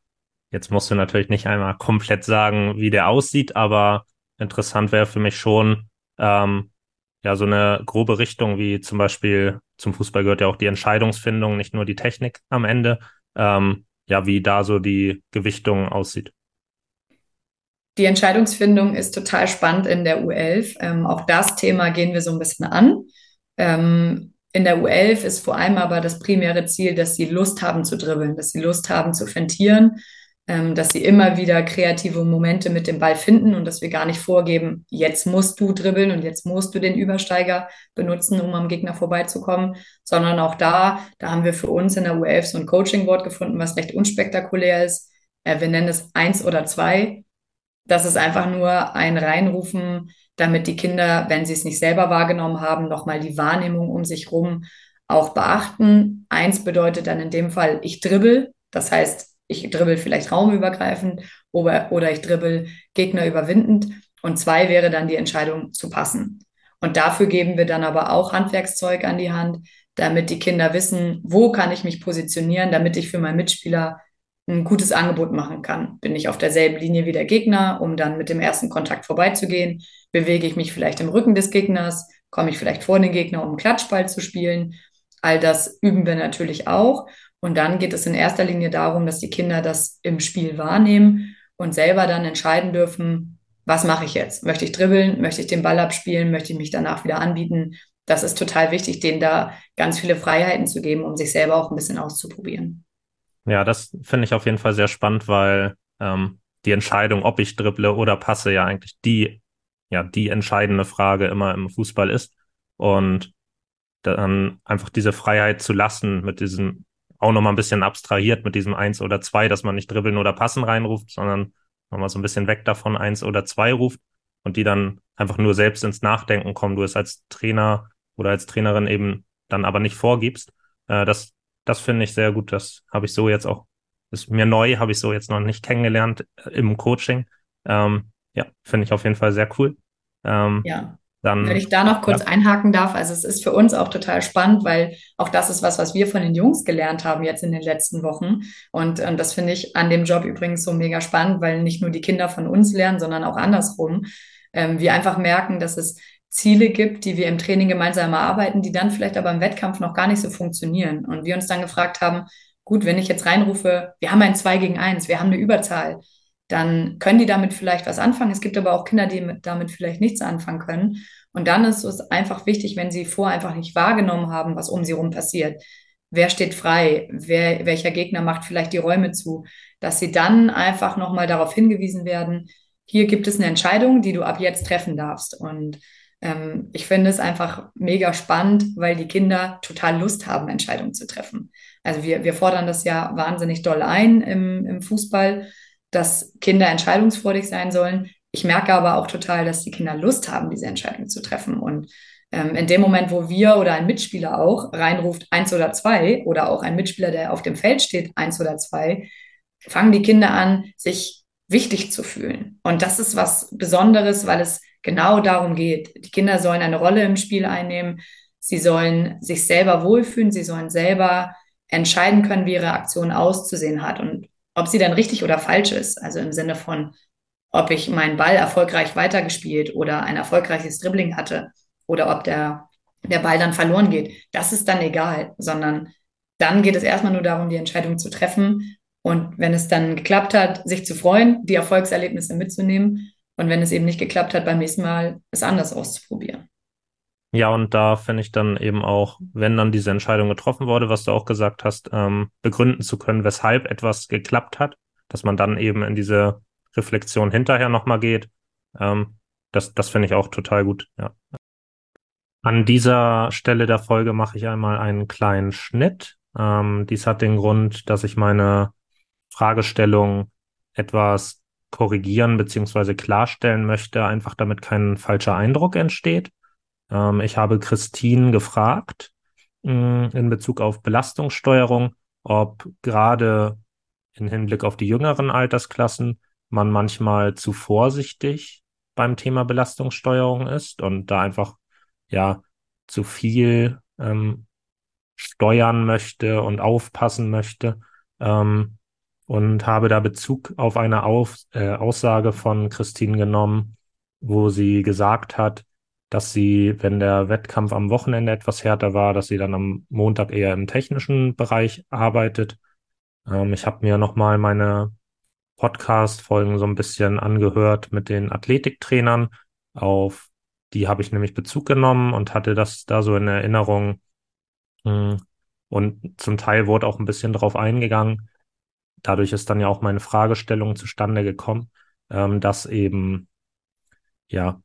jetzt musst du natürlich nicht einmal komplett sagen, wie der aussieht, aber interessant wäre für mich schon, ähm, ja, so eine grobe Richtung, wie zum Beispiel zum Fußball gehört ja auch die Entscheidungsfindung, nicht nur die Technik am Ende. Ähm, ja, wie da so die Gewichtung aussieht. Die Entscheidungsfindung ist total spannend in der U11. Ähm, auch das Thema gehen wir so ein bisschen an. Ähm, in der U11 ist vor allem aber das primäre Ziel, dass sie Lust haben zu dribbeln, dass sie Lust haben zu fentieren, dass sie immer wieder kreative Momente mit dem Ball finden und dass wir gar nicht vorgeben, jetzt musst du dribbeln und jetzt musst du den Übersteiger benutzen, um am Gegner vorbeizukommen, sondern auch da, da haben wir für uns in der U11 so ein Coaching-Wort gefunden, was recht unspektakulär ist. Äh, wir nennen es eins oder zwei. Das ist einfach nur ein Reinrufen, damit die Kinder, wenn sie es nicht selber wahrgenommen haben, nochmal die Wahrnehmung um sich rum auch beachten. Eins bedeutet dann in dem Fall, ich dribbel. Das heißt, ich dribbel vielleicht raumübergreifend oder, oder ich dribbel Gegner überwindend. Und zwei wäre dann die Entscheidung zu passen. Und dafür geben wir dann aber auch Handwerkszeug an die Hand, damit die Kinder wissen, wo kann ich mich positionieren, damit ich für meinen Mitspieler ein gutes Angebot machen kann. Bin ich auf derselben Linie wie der Gegner, um dann mit dem ersten Kontakt vorbeizugehen? Bewege ich mich vielleicht im Rücken des Gegners? Komme ich vielleicht vor den Gegner, um einen Klatschball zu spielen? All das üben wir natürlich auch. Und dann geht es in erster Linie darum, dass die Kinder das im Spiel wahrnehmen und selber dann entscheiden dürfen, was mache ich jetzt? Möchte ich dribbeln? Möchte ich den Ball abspielen? Möchte ich mich danach wieder anbieten? Das ist total wichtig, denen da ganz viele Freiheiten zu geben, um sich selber auch ein bisschen auszuprobieren. Ja, das finde ich auf jeden Fall sehr spannend, weil ähm, die Entscheidung, ob ich dribble oder passe, ja eigentlich die, ja, die entscheidende Frage immer im Fußball ist. Und dann einfach diese Freiheit zu lassen mit diesem auch nochmal ein bisschen abstrahiert mit diesem eins oder zwei, dass man nicht dribbeln oder passen reinruft, sondern nochmal so ein bisschen weg davon eins oder zwei ruft und die dann einfach nur selbst ins Nachdenken kommen, du es als Trainer oder als Trainerin eben dann aber nicht vorgibst. Äh, das, das finde ich sehr gut. Das habe ich so jetzt auch, ist mir neu, habe ich so jetzt noch nicht kennengelernt äh, im Coaching. Ähm, ja, finde ich auf jeden Fall sehr cool. Ähm, ja. Dann, Wenn ich da noch kurz ja. einhaken darf, also es ist für uns auch total spannend, weil auch das ist was, was wir von den Jungs gelernt haben jetzt in den letzten Wochen. Und, und das finde ich an dem Job übrigens so mega spannend, weil nicht nur die Kinder von uns lernen, sondern auch andersrum. Ähm, wir einfach merken, dass es Ziele gibt, die wir im Training gemeinsam erarbeiten, die dann vielleicht aber im Wettkampf noch gar nicht so funktionieren. Und wir uns dann gefragt haben, gut, wenn ich jetzt reinrufe, wir haben ein 2 gegen 1, wir haben eine Überzahl dann können die damit vielleicht was anfangen. Es gibt aber auch Kinder, die damit vielleicht nichts anfangen können. Und dann ist es einfach wichtig, wenn sie vorher einfach nicht wahrgenommen haben, was um sie herum passiert. Wer steht frei? Wer, welcher Gegner macht vielleicht die Räume zu? Dass sie dann einfach nochmal darauf hingewiesen werden, hier gibt es eine Entscheidung, die du ab jetzt treffen darfst. Und ähm, ich finde es einfach mega spannend, weil die Kinder total Lust haben, Entscheidungen zu treffen. Also wir, wir fordern das ja wahnsinnig doll ein im, im Fußball dass Kinder entscheidungsfreudig sein sollen. Ich merke aber auch total, dass die Kinder Lust haben, diese Entscheidung zu treffen. Und ähm, in dem Moment, wo wir oder ein Mitspieler auch reinruft eins oder zwei oder auch ein Mitspieler, der auf dem Feld steht, eins oder zwei, fangen die Kinder an, sich wichtig zu fühlen. Und das ist was Besonderes, weil es genau darum geht. Die Kinder sollen eine Rolle im Spiel einnehmen. Sie sollen sich selber wohlfühlen. Sie sollen selber entscheiden können, wie ihre Aktion auszusehen hat. Und ob sie dann richtig oder falsch ist. Also im Sinne von, ob ich meinen Ball erfolgreich weitergespielt oder ein erfolgreiches Dribbling hatte oder ob der, der Ball dann verloren geht. Das ist dann egal, sondern dann geht es erstmal nur darum, die Entscheidung zu treffen und wenn es dann geklappt hat, sich zu freuen, die Erfolgserlebnisse mitzunehmen und wenn es eben nicht geklappt hat, beim nächsten Mal es anders auszuprobieren. Ja, und da finde ich dann eben auch, wenn dann diese Entscheidung getroffen wurde, was du auch gesagt hast, ähm, begründen zu können, weshalb etwas geklappt hat, dass man dann eben in diese Reflexion hinterher nochmal geht. Ähm, das das finde ich auch total gut, ja. An dieser Stelle der Folge mache ich einmal einen kleinen Schnitt. Ähm, dies hat den Grund, dass ich meine Fragestellung etwas korrigieren beziehungsweise klarstellen möchte, einfach damit kein falscher Eindruck entsteht. Ähm, ich habe Christine gefragt mh, mm, in Bezug auf Belastungssteuerung, ob gerade im Hinblick auf die jüngeren Altersklassen man manchmal zu vorsichtig beim Thema Belastungssteuerung ist und da einfach ja zu viel ähm, steuern möchte und aufpassen möchte. Ähm, und habe da Bezug auf eine auf, äh, Aussage von Christine genommen, wo sie gesagt hat, dass sie, wenn der Wettkampf am Wochenende etwas härter war, dass sie dann am Montag eher im technischen Bereich arbeitet. Ähm, ich habe mir nochmal meine Podcast-Folgen so ein bisschen angehört mit den Athletiktrainern. Auf die habe ich nämlich Bezug genommen und hatte das da so in Erinnerung. Hm, und zum Teil wurde auch ein bisschen drauf eingegangen. Dadurch ist dann ja auch meine Fragestellung zustande gekommen, ähm, dass eben, ja,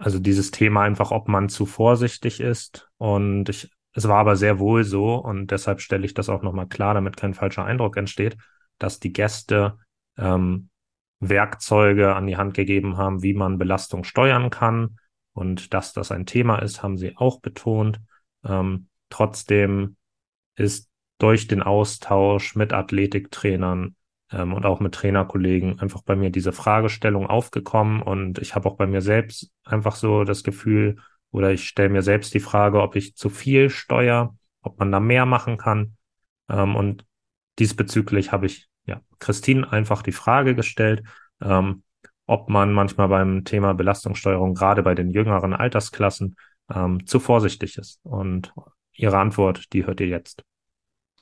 also dieses Thema einfach, ob man zu vorsichtig ist. Und ich, es war aber sehr wohl so und deshalb stelle ich das auch nochmal klar, damit kein falscher Eindruck entsteht, dass die Gäste ähm, Werkzeuge an die Hand gegeben haben, wie man Belastung steuern kann. Und dass das ein Thema ist, haben sie auch betont. Ähm, trotzdem ist durch den Austausch mit Athletiktrainern ähm, und auch mit Trainerkollegen einfach bei mir diese Fragestellung aufgekommen und ich habe auch bei mir selbst einfach so das Gefühl oder ich stelle mir selbst die Frage, ob ich zu viel steuere, ob man da mehr machen kann. Ähm, und diesbezüglich habe ich ja Christine einfach die Frage gestellt, ähm, ob man manchmal beim Thema Belastungssteuerung gerade bei den jüngeren Altersklassen ähm, zu vorsichtig ist. Und ihre Antwort, die hört ihr jetzt.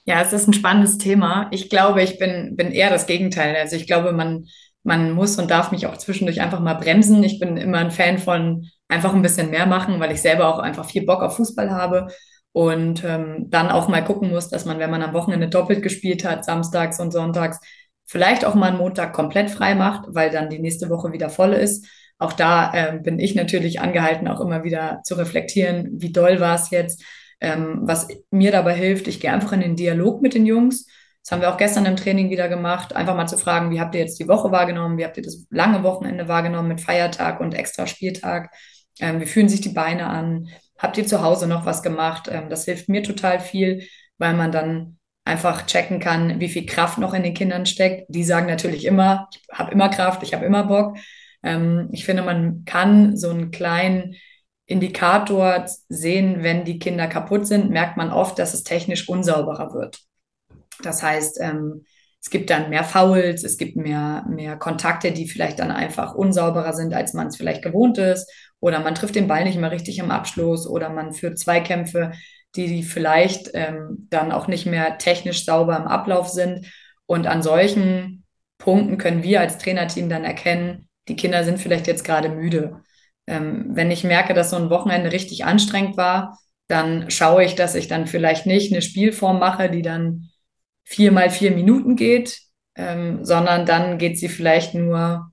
Ja, es ist ein spannendes Thema. Ich glaube, ich bin, bin eher das Gegenteil. Also ich glaube, man, man muss und darf mich auch zwischendurch einfach mal bremsen. Ich bin immer ein Fan von einfach ein bisschen mehr machen, weil ich selber auch einfach viel Bock auf Fußball habe und ähm, dann auch mal gucken muss, dass man, wenn man am Wochenende doppelt gespielt hat, samstags und sonntags, vielleicht auch mal einen Montag komplett frei macht, weil dann die nächste Woche wieder voll ist. Auch da äh, bin ich natürlich angehalten, auch immer wieder zu reflektieren, wie doll war es jetzt, ähm, was mir dabei hilft, ich gehe einfach in den Dialog mit den Jungs. Das haben wir auch gestern im Training wieder gemacht. Einfach mal zu fragen, wie habt ihr jetzt die Woche wahrgenommen? Wie habt ihr das lange Wochenende wahrgenommen mit Feiertag und extra Spieltag? Ähm, wie fühlen sich die Beine an? Habt ihr zu Hause noch was gemacht? Ähm, das hilft mir total viel, weil man dann einfach checken kann, wie viel Kraft noch in den Kindern steckt. Die sagen natürlich immer, ich habe immer Kraft, ich habe immer Bock. Ähm, ich finde, man kann so einen kleinen Indikator sehen, wenn die Kinder kaputt sind, merkt man oft, dass es technisch unsauberer wird. Das heißt, ähm, es gibt dann mehr Fouls, es gibt mehr, mehr Kontakte, die vielleicht dann einfach unsauberer sind, als man es vielleicht gewohnt ist. Oder man trifft den Ball nicht mehr richtig im Abschluss oder man führt Zweikämpfe, die, die vielleicht ähm, dann auch nicht mehr technisch sauber im Ablauf sind. Und an solchen Punkten können wir als Trainerteam dann erkennen, die Kinder sind vielleicht jetzt gerade müde ähm, wenn ich merke, dass so ein Wochenende richtig anstrengend war, dann schaue ich, dass ich dann vielleicht nicht eine Spielform mache, die dann vier mal vier Minuten geht, ähm, sondern dann geht sie vielleicht nur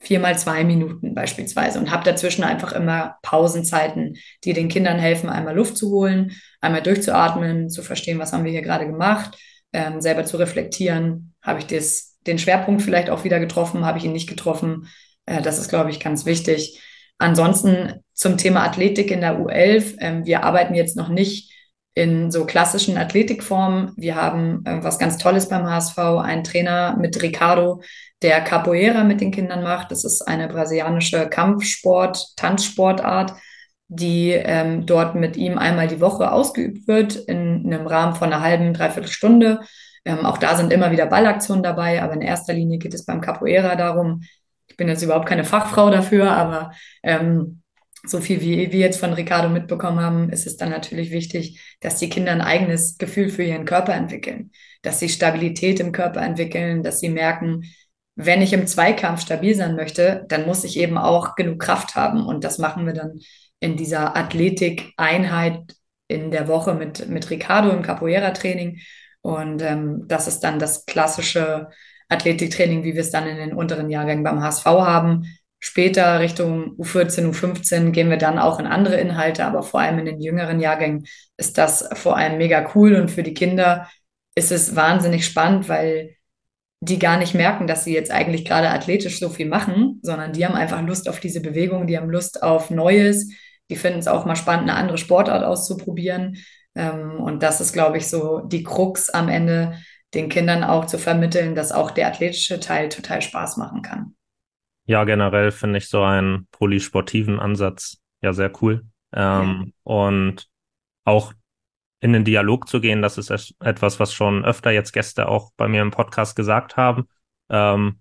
vier mal zwei Minuten beispielsweise und habe dazwischen einfach immer Pausenzeiten, die den Kindern helfen, einmal Luft zu holen, einmal durchzuatmen, zu verstehen, was haben wir hier gerade gemacht, ähm, selber zu reflektieren, habe ich das, den Schwerpunkt vielleicht auch wieder getroffen, habe ich ihn nicht getroffen. Äh, das ist, glaube ich, ganz wichtig. Ansonsten zum Thema Athletik in der U11. Ähm, wir arbeiten jetzt noch nicht in so klassischen Athletikformen. Wir haben äh, was ganz Tolles beim HSV, einen Trainer mit Ricardo, der Capoeira mit den Kindern macht. Das ist eine brasilianische Kampfsport, Tanzsportart, die ähm, dort mit ihm einmal die Woche ausgeübt wird in, in einem Rahmen von einer halben, dreiviertel Stunde. Ähm, auch da sind immer wieder Ballaktionen dabei, aber in erster Linie geht es beim Capoeira darum, ich bin jetzt überhaupt keine Fachfrau dafür, aber ähm, so viel wie wir jetzt von Ricardo mitbekommen haben, ist es dann natürlich wichtig, dass die Kinder ein eigenes Gefühl für ihren Körper entwickeln, dass sie Stabilität im Körper entwickeln, dass sie merken, wenn ich im Zweikampf stabil sein möchte, dann muss ich eben auch genug Kraft haben. Und das machen wir dann in dieser Athletik-Einheit in der Woche mit, mit Ricardo im Capoeira-Training. Und ähm, das ist dann das klassische Athletiktraining, wie wir es dann in den unteren Jahrgängen beim HSV haben. Später Richtung U14, U15 gehen wir dann auch in andere Inhalte, aber vor allem in den jüngeren Jahrgängen ist das vor allem mega cool und für die Kinder ist es wahnsinnig spannend, weil die gar nicht merken, dass sie jetzt eigentlich gerade athletisch so viel machen, sondern die haben einfach Lust auf diese Bewegung, die haben Lust auf Neues, die finden es auch mal spannend, eine andere Sportart auszuprobieren. Ähm, und das ist, glaube ich, so die Krux am Ende, den Kindern auch zu vermitteln, dass auch der athletische Teil total Spaß machen kann. Ja, generell finde ich so einen polysportiven Ansatz ja sehr cool. Ähm, ja. Und auch in den Dialog zu gehen. Das ist etwas, was schon öfter jetzt Gäste auch bei mir im Podcast gesagt haben. Ähm,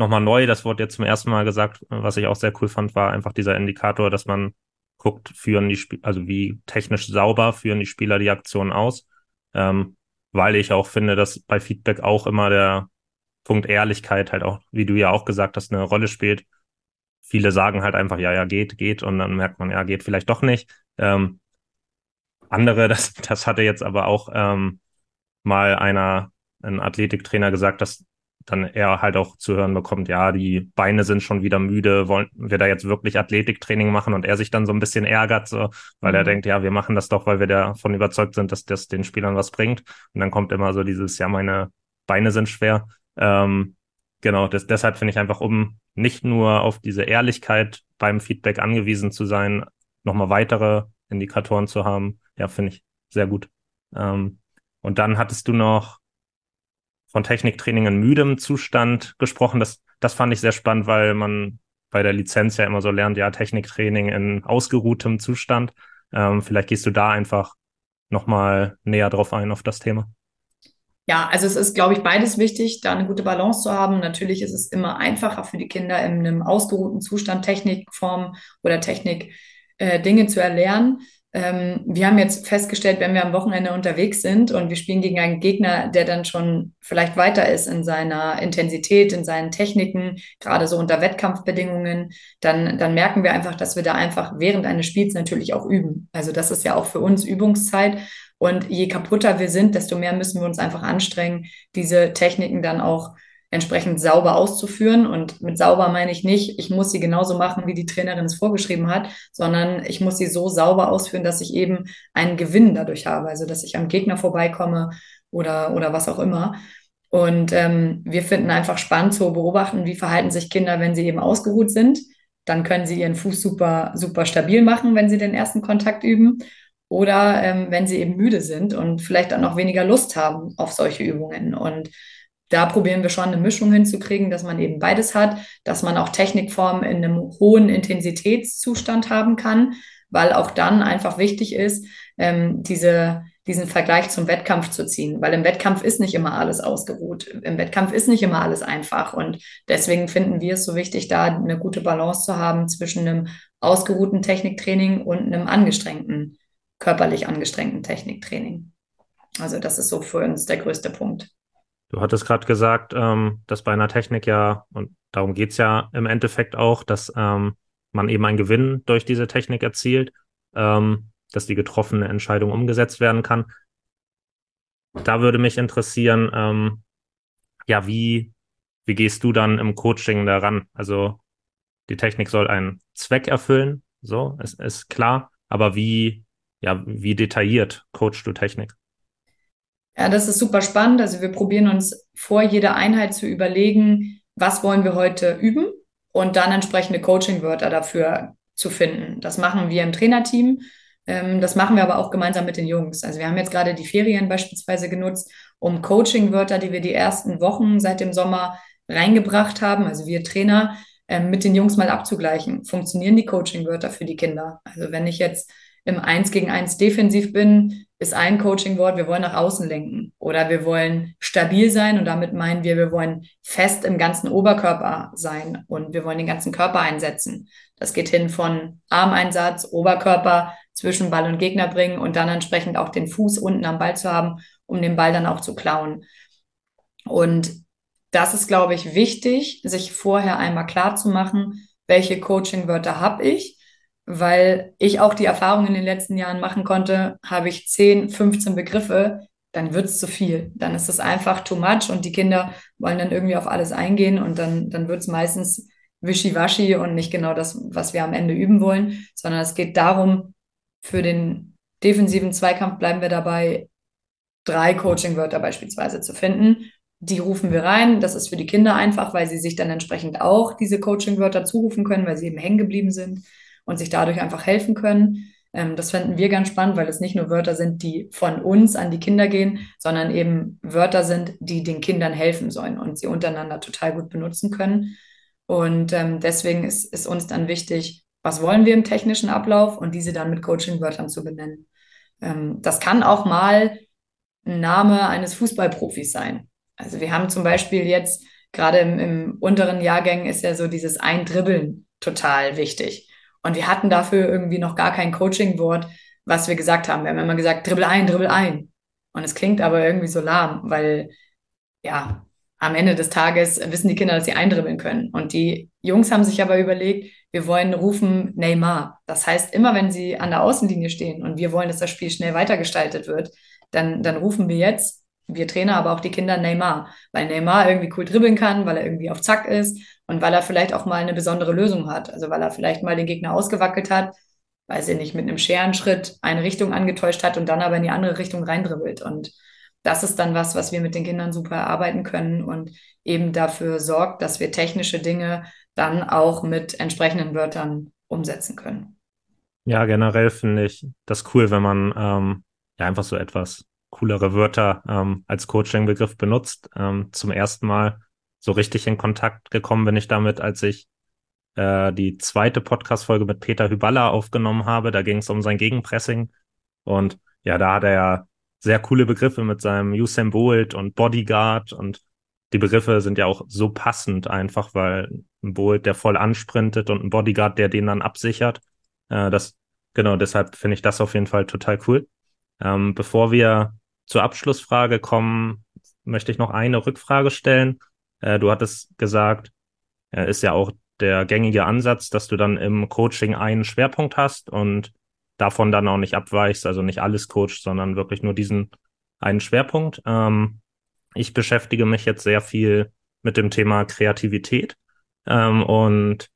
Nochmal neu, das wurde jetzt zum ersten Mal gesagt, was ich auch sehr cool fand, war einfach dieser Indikator, dass man guckt, führen die Spiel also wie technisch sauber führen die Spieler die Aktion aus. Ähm, weil ich auch finde, dass bei Feedback auch immer der Punkt Ehrlichkeit halt auch, wie du ja auch gesagt hast, eine Rolle spielt. Viele sagen halt einfach, ja, ja, geht, geht, und dann merkt man, ja, geht vielleicht doch nicht. Ähm, andere, das, das hatte jetzt aber auch ähm, mal einer, ein Athletiktrainer gesagt, dass dann er halt auch zu hören bekommt, ja, die Beine sind schon wieder müde, wollen wir da jetzt wirklich Athletiktraining machen und er sich dann so ein bisschen ärgert, so, weil mhm. er denkt, ja, wir machen das doch, weil wir davon überzeugt sind, dass das den Spielern was bringt. Und dann kommt immer so dieses, ja, meine Beine sind schwer. Ähm, genau, das, deshalb finde ich einfach, um nicht nur auf diese Ehrlichkeit beim Feedback angewiesen zu sein, nochmal weitere Indikatoren zu haben, ja, finde ich sehr gut. Ähm, und dann hattest du noch von Techniktraining in müdem Zustand gesprochen. Das, das fand ich sehr spannend, weil man bei der Lizenz ja immer so lernt, ja, Techniktraining in ausgeruhtem Zustand. Ähm, vielleicht gehst du da einfach nochmal näher drauf ein auf das Thema. Ja, also es ist, glaube ich, beides wichtig, da eine gute Balance zu haben. Natürlich ist es immer einfacher für die Kinder in einem ausgeruhten Zustand Technikform oder Technik äh, Dinge zu erlernen. Ähm, wir haben jetzt festgestellt, wenn wir am Wochenende unterwegs sind und wir spielen gegen einen Gegner, der dann schon vielleicht weiter ist in seiner Intensität, in seinen Techniken, gerade so unter Wettkampfbedingungen, dann, dann merken wir einfach, dass wir da einfach während eines Spiels natürlich auch üben. Also das ist ja auch für uns Übungszeit. Und je kaputter wir sind, desto mehr müssen wir uns einfach anstrengen, diese Techniken dann auch entsprechend sauber auszuführen. Und mit sauber meine ich nicht, ich muss sie genauso machen, wie die Trainerin es vorgeschrieben hat, sondern ich muss sie so sauber ausführen, dass ich eben einen Gewinn dadurch habe, also dass ich am Gegner vorbeikomme oder, oder was auch immer. Und ähm, wir finden einfach spannend zu beobachten, wie verhalten sich Kinder, wenn sie eben ausgeruht sind. Dann können sie ihren Fuß super, super stabil machen, wenn sie den ersten Kontakt üben. Oder ähm, wenn sie eben müde sind und vielleicht dann auch weniger Lust haben auf solche Übungen. Und da probieren wir schon eine Mischung hinzukriegen, dass man eben beides hat, dass man auch Technikformen in einem hohen Intensitätszustand haben kann, weil auch dann einfach wichtig ist, ähm, diese, diesen Vergleich zum Wettkampf zu ziehen, weil im Wettkampf ist nicht immer alles ausgeruht. Im Wettkampf ist nicht immer alles einfach und deswegen finden wir es so wichtig, da eine gute Balance zu haben zwischen einem ausgeruhten Techniktraining und einem angestrengten, körperlich angestrengten Techniktraining. Also das ist so für uns der größte Punkt. Du hattest gerade gesagt, ähm, dass bei einer Technik ja, und darum geht's ja im Endeffekt auch, dass ähm, man eben einen Gewinn durch diese Technik erzielt, ähm, dass die getroffene Entscheidung umgesetzt werden kann. Da würde mich interessieren, ähm, ja, wie, wie gehst du dann im Coaching daran? Also die Technik soll einen Zweck erfüllen, so, es ist klar, aber wie, ja, wie detailliert coachst du Technik? Ja, das ist super spannend. Also wir probieren uns vor jeder Einheit zu überlegen, was wollen wir heute üben und dann entsprechende Coaching-Wörter dafür zu finden. Das machen wir im Trainerteam. Ähm, das machen wir aber auch gemeinsam mit den Jungs. Also wir haben jetzt gerade die Ferien beispielsweise genutzt, um Coaching-Wörter, die wir die ersten Wochen seit dem Sommer reingebracht haben, also wir Trainer, ähm, mit den Jungs mal abzugleichen. Funktionieren die Coaching-Wörter für die Kinder? Also wenn ich jetzt im Eins gegen Eins defensiv bin, ist ein Coaching-Wort, wir wollen nach außen lenken oder wir wollen stabil sein und damit meinen wir, wir wollen fest im ganzen Oberkörper sein und wir wollen den ganzen Körper einsetzen. Das geht hin von Armeinsatz, Oberkörper zwischen Ball und Gegner bringen und dann entsprechend auch den Fuß unten am Ball zu haben, um den Ball dann auch zu klauen. Und das ist, glaube ich, wichtig, sich vorher einmal klar zu machen, welche Coaching-Wörter habe ich weil ich auch die Erfahrung in den letzten Jahren machen konnte, habe ich 10, 15 Begriffe, dann wird es zu viel. Dann ist es einfach too much und die Kinder wollen dann irgendwie auf alles eingehen und dann, dann wird es meistens wischiwaschi und nicht genau das, was wir am Ende üben wollen, sondern es geht darum, für den defensiven Zweikampf bleiben wir dabei, drei Coaching-Wörter beispielsweise zu finden. Die rufen wir rein. Das ist für die Kinder einfach, weil sie sich dann entsprechend auch diese Coaching-Wörter zurufen können, weil sie eben hängen geblieben sind und sich dadurch einfach helfen können. Ähm, das fänden wir ganz spannend, weil es nicht nur Wörter sind, die von uns an die Kinder gehen, sondern eben Wörter sind, die den Kindern helfen sollen und sie untereinander total gut benutzen können. Und ähm, deswegen ist, ist uns dann wichtig, was wollen wir im technischen Ablauf und diese dann mit Coaching-Wörtern zu benennen. Ähm, das kann auch mal ein Name eines Fußballprofis sein. Also wir haben zum Beispiel jetzt, gerade im, im unteren Jahrgängen ist ja so dieses Eindribbeln total wichtig. Und wir hatten dafür irgendwie noch gar kein Coaching-Wort, was wir gesagt haben. Wir haben immer gesagt, dribbel ein, dribbel ein. Und es klingt aber irgendwie so lahm, weil ja, am Ende des Tages wissen die Kinder, dass sie eindribbeln können. Und die Jungs haben sich aber überlegt, wir wollen rufen Neymar. Das heißt, immer wenn sie an der Außenlinie stehen und wir wollen, dass das Spiel schnell weitergestaltet wird, dann, dann rufen wir jetzt, wir Trainer, aber auch die Kinder Neymar, weil Neymar irgendwie cool dribbeln kann, weil er irgendwie auf Zack ist und weil er vielleicht auch mal eine besondere Lösung hat. Also weil er vielleicht mal den Gegner ausgewackelt hat, weil sie nicht mit einem Scherenschritt eine Richtung angetäuscht hat und dann aber in die andere Richtung reindribbelt. Und das ist dann was, was wir mit den Kindern super erarbeiten können und eben dafür sorgt, dass wir technische Dinge dann auch mit entsprechenden Wörtern umsetzen können. Ja, generell finde ich das cool, wenn man ähm, ja einfach so etwas coolere Wörter ähm, als Coaching-Begriff benutzt. Ähm, zum ersten Mal so richtig in Kontakt gekommen bin ich damit, als ich äh, die zweite Podcast-Folge mit Peter Hyballa aufgenommen habe. Da ging es um sein Gegenpressing. Und ja, da hat er ja sehr coole Begriffe mit seinem Usain Bolt und Bodyguard und die Begriffe sind ja auch so passend einfach, weil ein Bolt, der voll ansprintet und ein Bodyguard, der den dann absichert. Äh, das, genau, deshalb finde ich das auf jeden Fall total cool. Ähm, bevor wir zur Abschlussfrage kommen, möchte ich noch eine Rückfrage stellen. Äh, du hattest gesagt, äh, ist ja auch der gängige Ansatz, dass du dann im Coaching einen Schwerpunkt hast und davon dann auch nicht abweichst, also nicht alles coacht, sondern wirklich nur diesen einen Schwerpunkt. Ähm, ich beschäftige mich jetzt sehr viel mit dem Thema Kreativität ähm, und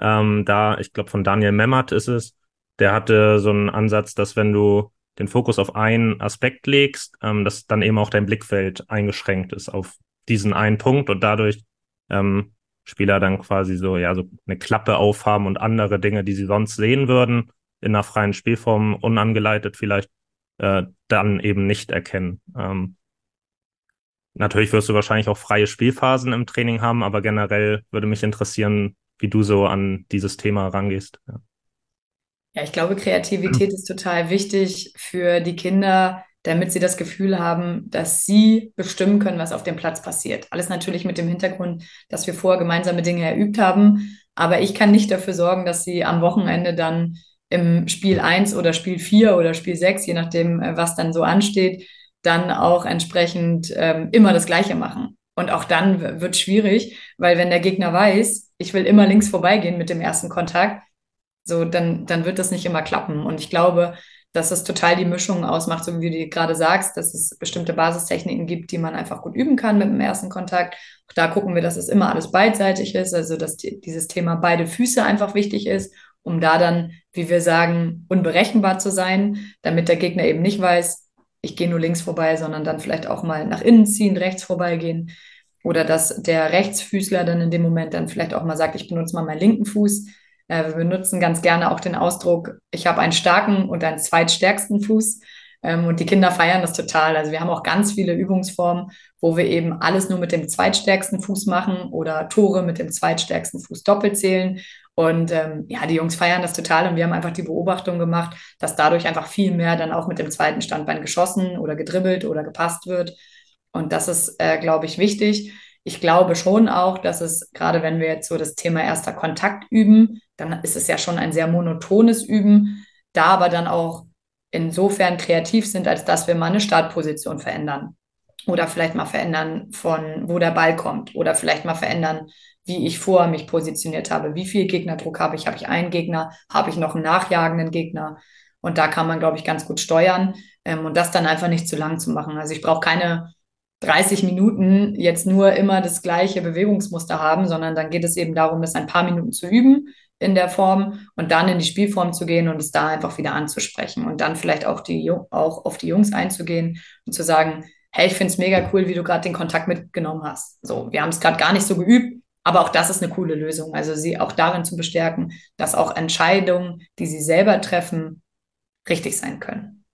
ähm, da, ich glaube, von Daniel Memmert ist es, der hatte so einen Ansatz, dass wenn du den Fokus auf einen Aspekt legst, ähm, dass dann eben auch dein Blickfeld eingeschränkt ist auf diesen einen Punkt und dadurch ähm, Spieler dann quasi so, ja, so eine Klappe aufhaben und andere Dinge, die sie sonst sehen würden, in einer freien Spielform unangeleitet vielleicht, äh, dann eben nicht erkennen. Ähm, natürlich wirst du wahrscheinlich auch freie Spielphasen im Training haben, aber generell würde mich interessieren, wie du so an dieses Thema rangehst. Ja. Ja, ich glaube, Kreativität ist total wichtig für die Kinder, damit sie das Gefühl haben, dass sie bestimmen können, was auf dem Platz passiert. Alles natürlich mit dem Hintergrund, dass wir vorher gemeinsame Dinge erübt haben. Aber ich kann nicht dafür sorgen, dass sie am Wochenende dann im Spiel 1 oder Spiel 4 oder Spiel 6, je nachdem, äh, was dann so ansteht, dann auch entsprechend ähm, immer das Gleiche machen. Und auch dann wird schwierig, weil wenn der Gegner weiß, ich will immer links vorbeigehen mit dem ersten Kontakt, so, dann, dann wird das nicht immer klappen. Und ich glaube, dass es total die Mischung ausmacht, so wie du gerade sagst, dass es bestimmte Basistechniken gibt, die man einfach gut üben kann mit dem ersten Kontakt. Auch da gucken wir, dass es immer alles beidseitig ist, also dass die, dieses Thema beide Füße einfach wichtig ist, um da dann, wie wir sagen, unberechenbar zu sein, damit der Gegner eben nicht weiß, ich gehe nur links vorbei, sondern dann vielleicht auch mal nach innen ziehen, rechts vorbeigehen. Oder dass der Rechtsfüßler dann in dem Moment dann vielleicht auch mal sagt, ich benutze mal meinen linken Fuß äh, wir benutzen ganz gerne auch den Ausdruck, ich habe einen starken und einen zweitstärksten Fuß. Ähm, und die Kinder feiern das total. Also wir haben auch ganz viele Übungsformen, wo wir eben alles nur mit dem zweitstärksten Fuß machen oder Tore mit dem zweitstärksten Fuß doppelt zählen. Und ähm, ja, die Jungs feiern das total und wir haben einfach die Beobachtung gemacht, dass dadurch einfach viel mehr dann auch mit dem zweiten Standbein geschossen oder gedribbelt oder gepasst wird. Und das ist, äh, glaube ich, wichtig. Ich glaube schon auch, dass es, gerade wenn wir jetzt so das Thema erster Kontakt üben, dann ist es ja schon ein sehr monotones Üben, da aber dann auch insofern kreativ sind, als dass wir mal eine Startposition verändern. Oder vielleicht mal verändern, von wo der Ball kommt. Oder vielleicht mal verändern, wie ich vorher mich positioniert habe. Wie viel Gegnerdruck habe ich? Habe ich einen Gegner? Habe ich noch einen nachjagenden Gegner? Und da kann man, glaube ich, ganz gut steuern ähm, und das dann einfach nicht zu lang zu machen. Also ich brauche keine 30 Minuten jetzt nur immer das gleiche Bewegungsmuster haben, sondern dann geht es eben darum, das ein paar Minuten zu üben, in der Form und dann in die Spielform zu gehen und es da einfach wieder anzusprechen und dann vielleicht auch, die, auch auf die Jungs einzugehen und zu sagen, hey, ich finde es mega cool, wie du gerade den Kontakt mitgenommen hast. So, wir haben es gerade gar nicht so geübt, aber auch das ist eine coole Lösung. Also sie auch darin zu bestärken, dass auch Entscheidungen, die sie selber treffen, richtig sein können.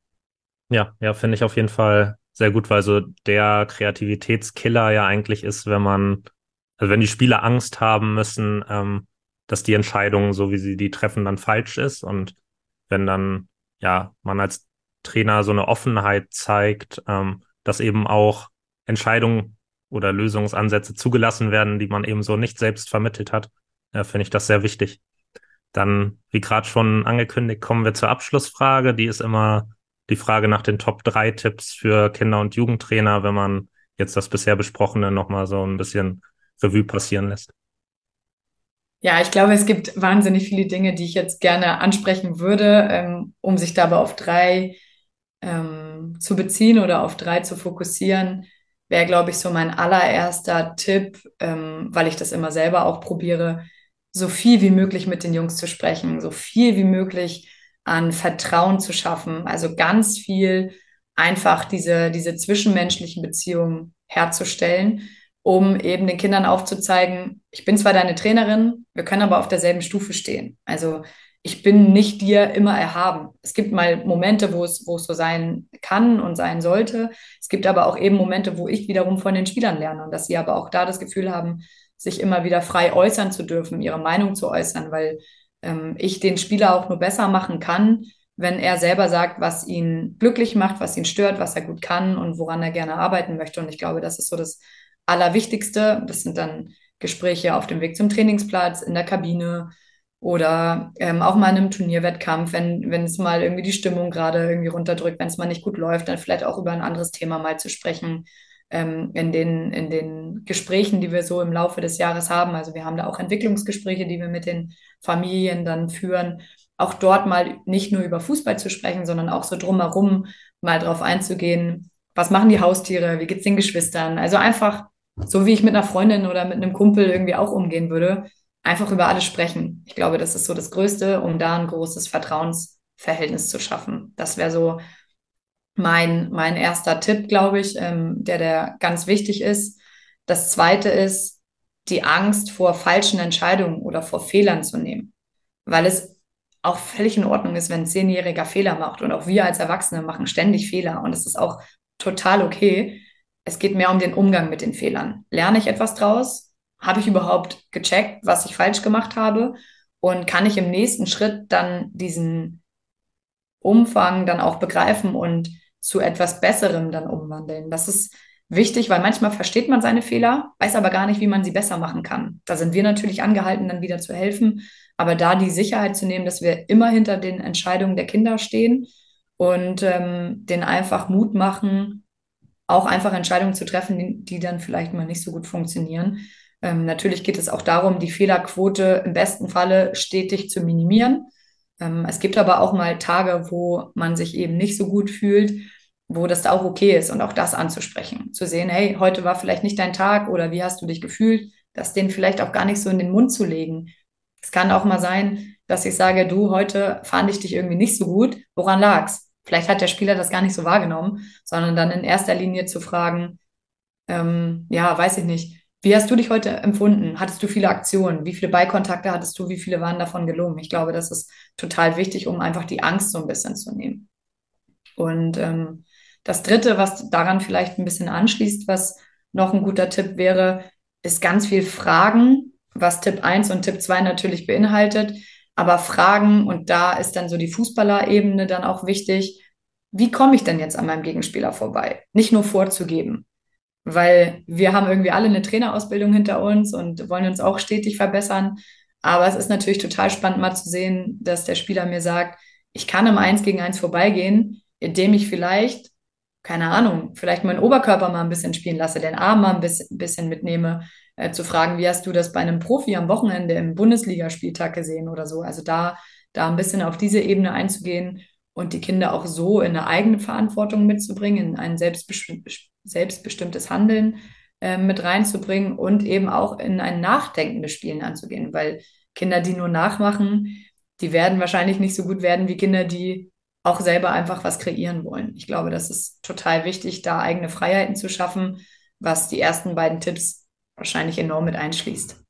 Ja, ja, finde ich auf jeden Fall sehr gut, weil so der Kreativitätskiller ja eigentlich ist, wenn man, also wenn die Spieler Angst haben müssen, ähm, dass die Entscheidung, so wie sie die treffen, dann falsch ist. Und wenn dann, ja, man als Trainer so eine Offenheit zeigt, ähm, dass eben auch Entscheidungen oder Lösungsansätze zugelassen werden, die man eben so nicht selbst vermittelt hat, äh, finde ich das sehr wichtig. Dann, wie gerade schon angekündigt, kommen wir zur Abschlussfrage. Die ist immer die Frage nach den Top 3 Tipps für Kinder- und Jugendtrainer, wenn man jetzt das bisher Besprochene nochmal so ein bisschen Revue passieren lässt. Ja, ich glaube, es gibt wahnsinnig viele Dinge, die ich jetzt gerne ansprechen würde, ähm, um sich dabei auf drei ähm, zu beziehen oder auf drei zu fokussieren, wäre, glaube ich, so mein allererster Tipp, ähm, weil ich das immer selber auch probiere, so viel wie möglich mit den Jungs zu sprechen, so viel wie möglich an Vertrauen zu schaffen. Also ganz viel einfach diese, diese zwischenmenschlichen Beziehungen herzustellen, um eben den Kindern aufzuzeigen, ich bin zwar deine Trainerin, wir können aber auf derselben Stufe stehen. Also ich bin nicht dir immer erhaben. Es gibt mal Momente, wo es, wo es so sein kann und sein sollte. Es gibt aber auch eben Momente, wo ich wiederum von den Spielern lerne und dass sie aber auch da das Gefühl haben, sich immer wieder frei äußern zu dürfen, ihre Meinung zu äußern, weil ähm, ich den Spieler auch nur besser machen kann, wenn er selber sagt, was ihn glücklich macht, was ihn stört, was er gut kann und woran er gerne arbeiten möchte. Und ich glaube, das ist so das Allerwichtigste. Das sind dann Gespräche auf dem Weg zum Trainingsplatz, in der Kabine oder ähm, auch mal in einem Turnierwettkampf, wenn, wenn es mal irgendwie die Stimmung gerade irgendwie runterdrückt, wenn es mal nicht gut läuft, dann vielleicht auch über ein anderes Thema mal zu sprechen ähm, in, den, in den Gesprächen, die wir so im Laufe des Jahres haben. Also wir haben da auch Entwicklungsgespräche, die wir mit den Familien dann führen. Auch dort mal nicht nur über Fußball zu sprechen, sondern auch so drumherum mal drauf einzugehen, was machen die Haustiere, wie geht's den Geschwistern. Also einfach so wie ich mit einer Freundin oder mit einem Kumpel irgendwie auch umgehen würde, einfach über alles sprechen. Ich glaube, das ist so das Größte, um da ein großes Vertrauensverhältnis zu schaffen. Das wäre so mein, mein erster Tipp, glaube ich, ähm, der, der ganz wichtig ist. Das zweite ist, die Angst vor falschen Entscheidungen oder vor Fehlern zu nehmen. Weil es auch völlig in Ordnung ist, wenn ein Zehnjähriger Fehler macht. Und auch wir als Erwachsene machen ständig Fehler. Und es ist auch total okay. Es geht mehr um den Umgang mit den Fehlern. Lerne ich etwas draus? Habe ich überhaupt gecheckt, was ich falsch gemacht habe? Und kann ich im nächsten Schritt dann diesen Umfang dann auch begreifen und zu etwas Besserem dann umwandeln. Das ist wichtig, weil manchmal versteht man seine Fehler, weiß aber gar nicht, wie man sie besser machen kann. Da sind wir natürlich angehalten, dann wieder zu helfen, aber da die Sicherheit zu nehmen, dass wir immer hinter den Entscheidungen der Kinder stehen und ähm, den einfach Mut machen, auch einfach Entscheidungen zu treffen, die, dann vielleicht mal nicht so gut funktionieren. Ähm, natürlich geht es auch darum, die Fehlerquote im besten Falle stetig zu minimieren. Ähm, es gibt aber auch mal Tage, wo man sich eben nicht so gut fühlt, wo das auch okay ist und auch das anzusprechen. Zu sehen, hey, heute war vielleicht nicht dein Tag oder wie hast du dich gefühlt, das den vielleicht auch gar nicht so in den Mund zu legen. Es kann auch mal sein, dass ich sage, du, heute fand ich dich irgendwie nicht so gut. Woran lag's? Vielleicht hat der Spieler das gar nicht so wahrgenommen, sondern dann in erster Linie zu fragen, ähm, ja, weiß ich nicht, wie hast du dich heute empfunden? Hattest du viele Aktionen? Wie viele Beikontakte hattest du? Wie viele waren davon gelungen? Ich glaube, das ist total wichtig, um einfach die Angst so ein bisschen zu nehmen. Und ähm, das Dritte, was daran vielleicht ein bisschen anschließt, was noch ein guter Tipp wäre, ist ganz viel Fragen, was Tipp 1 und Tipp 2 natürlich beinhaltet. Aber Fragen, und da ist dann so die Fußballerebene dann auch wichtig, wie komme ich denn jetzt an meinem Gegenspieler vorbei? Nicht nur vorzugeben weil wir haben irgendwie alle eine Trainerausbildung hinter uns und wollen uns auch stetig verbessern. Aber es ist natürlich total spannend mal zu sehen, dass der Spieler mir sagt, ich kann im Eins gegen Eins vorbeigehen, indem ich vielleicht, keine Ahnung, vielleicht meinen Oberkörper mal ein bisschen spielen lasse, den Arm mal ein bisschen mitnehme, äh, zu fragen, wie hast du das bei einem Profi am Wochenende im Bundesligaspieltag gesehen oder so. Also da, da ein bisschen auf diese Ebene einzugehen und die Kinder auch so in eine eigene Verantwortung mitzubringen, in ein selbstbestimmtes selbstbestimmtes Handeln äh, mit reinzubringen und eben auch in ein nachdenkendes Spielen anzugehen, weil Kinder, die nur nachmachen, die werden wahrscheinlich nicht so gut werden wie Kinder, die auch selber einfach was kreieren wollen. Ich glaube, das ist total wichtig, da eigene Freiheiten zu schaffen, was die ersten beiden Tipps wahrscheinlich enorm mit einschließt.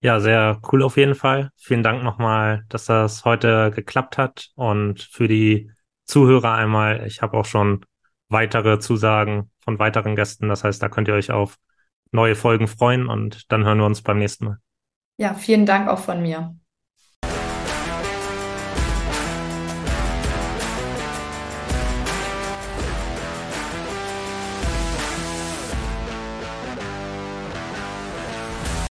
Ja, sehr cool auf jeden Fall. Vielen Dank nochmal, dass das heute geklappt hat und für die Zuhörer einmal. Ich habe auch schon weitere Zusagen von weiteren Gästen. Das heißt, da könnt ihr euch auf neue Folgen freuen und dann hören wir uns beim nächsten Mal. Ja, vielen Dank auch von mir.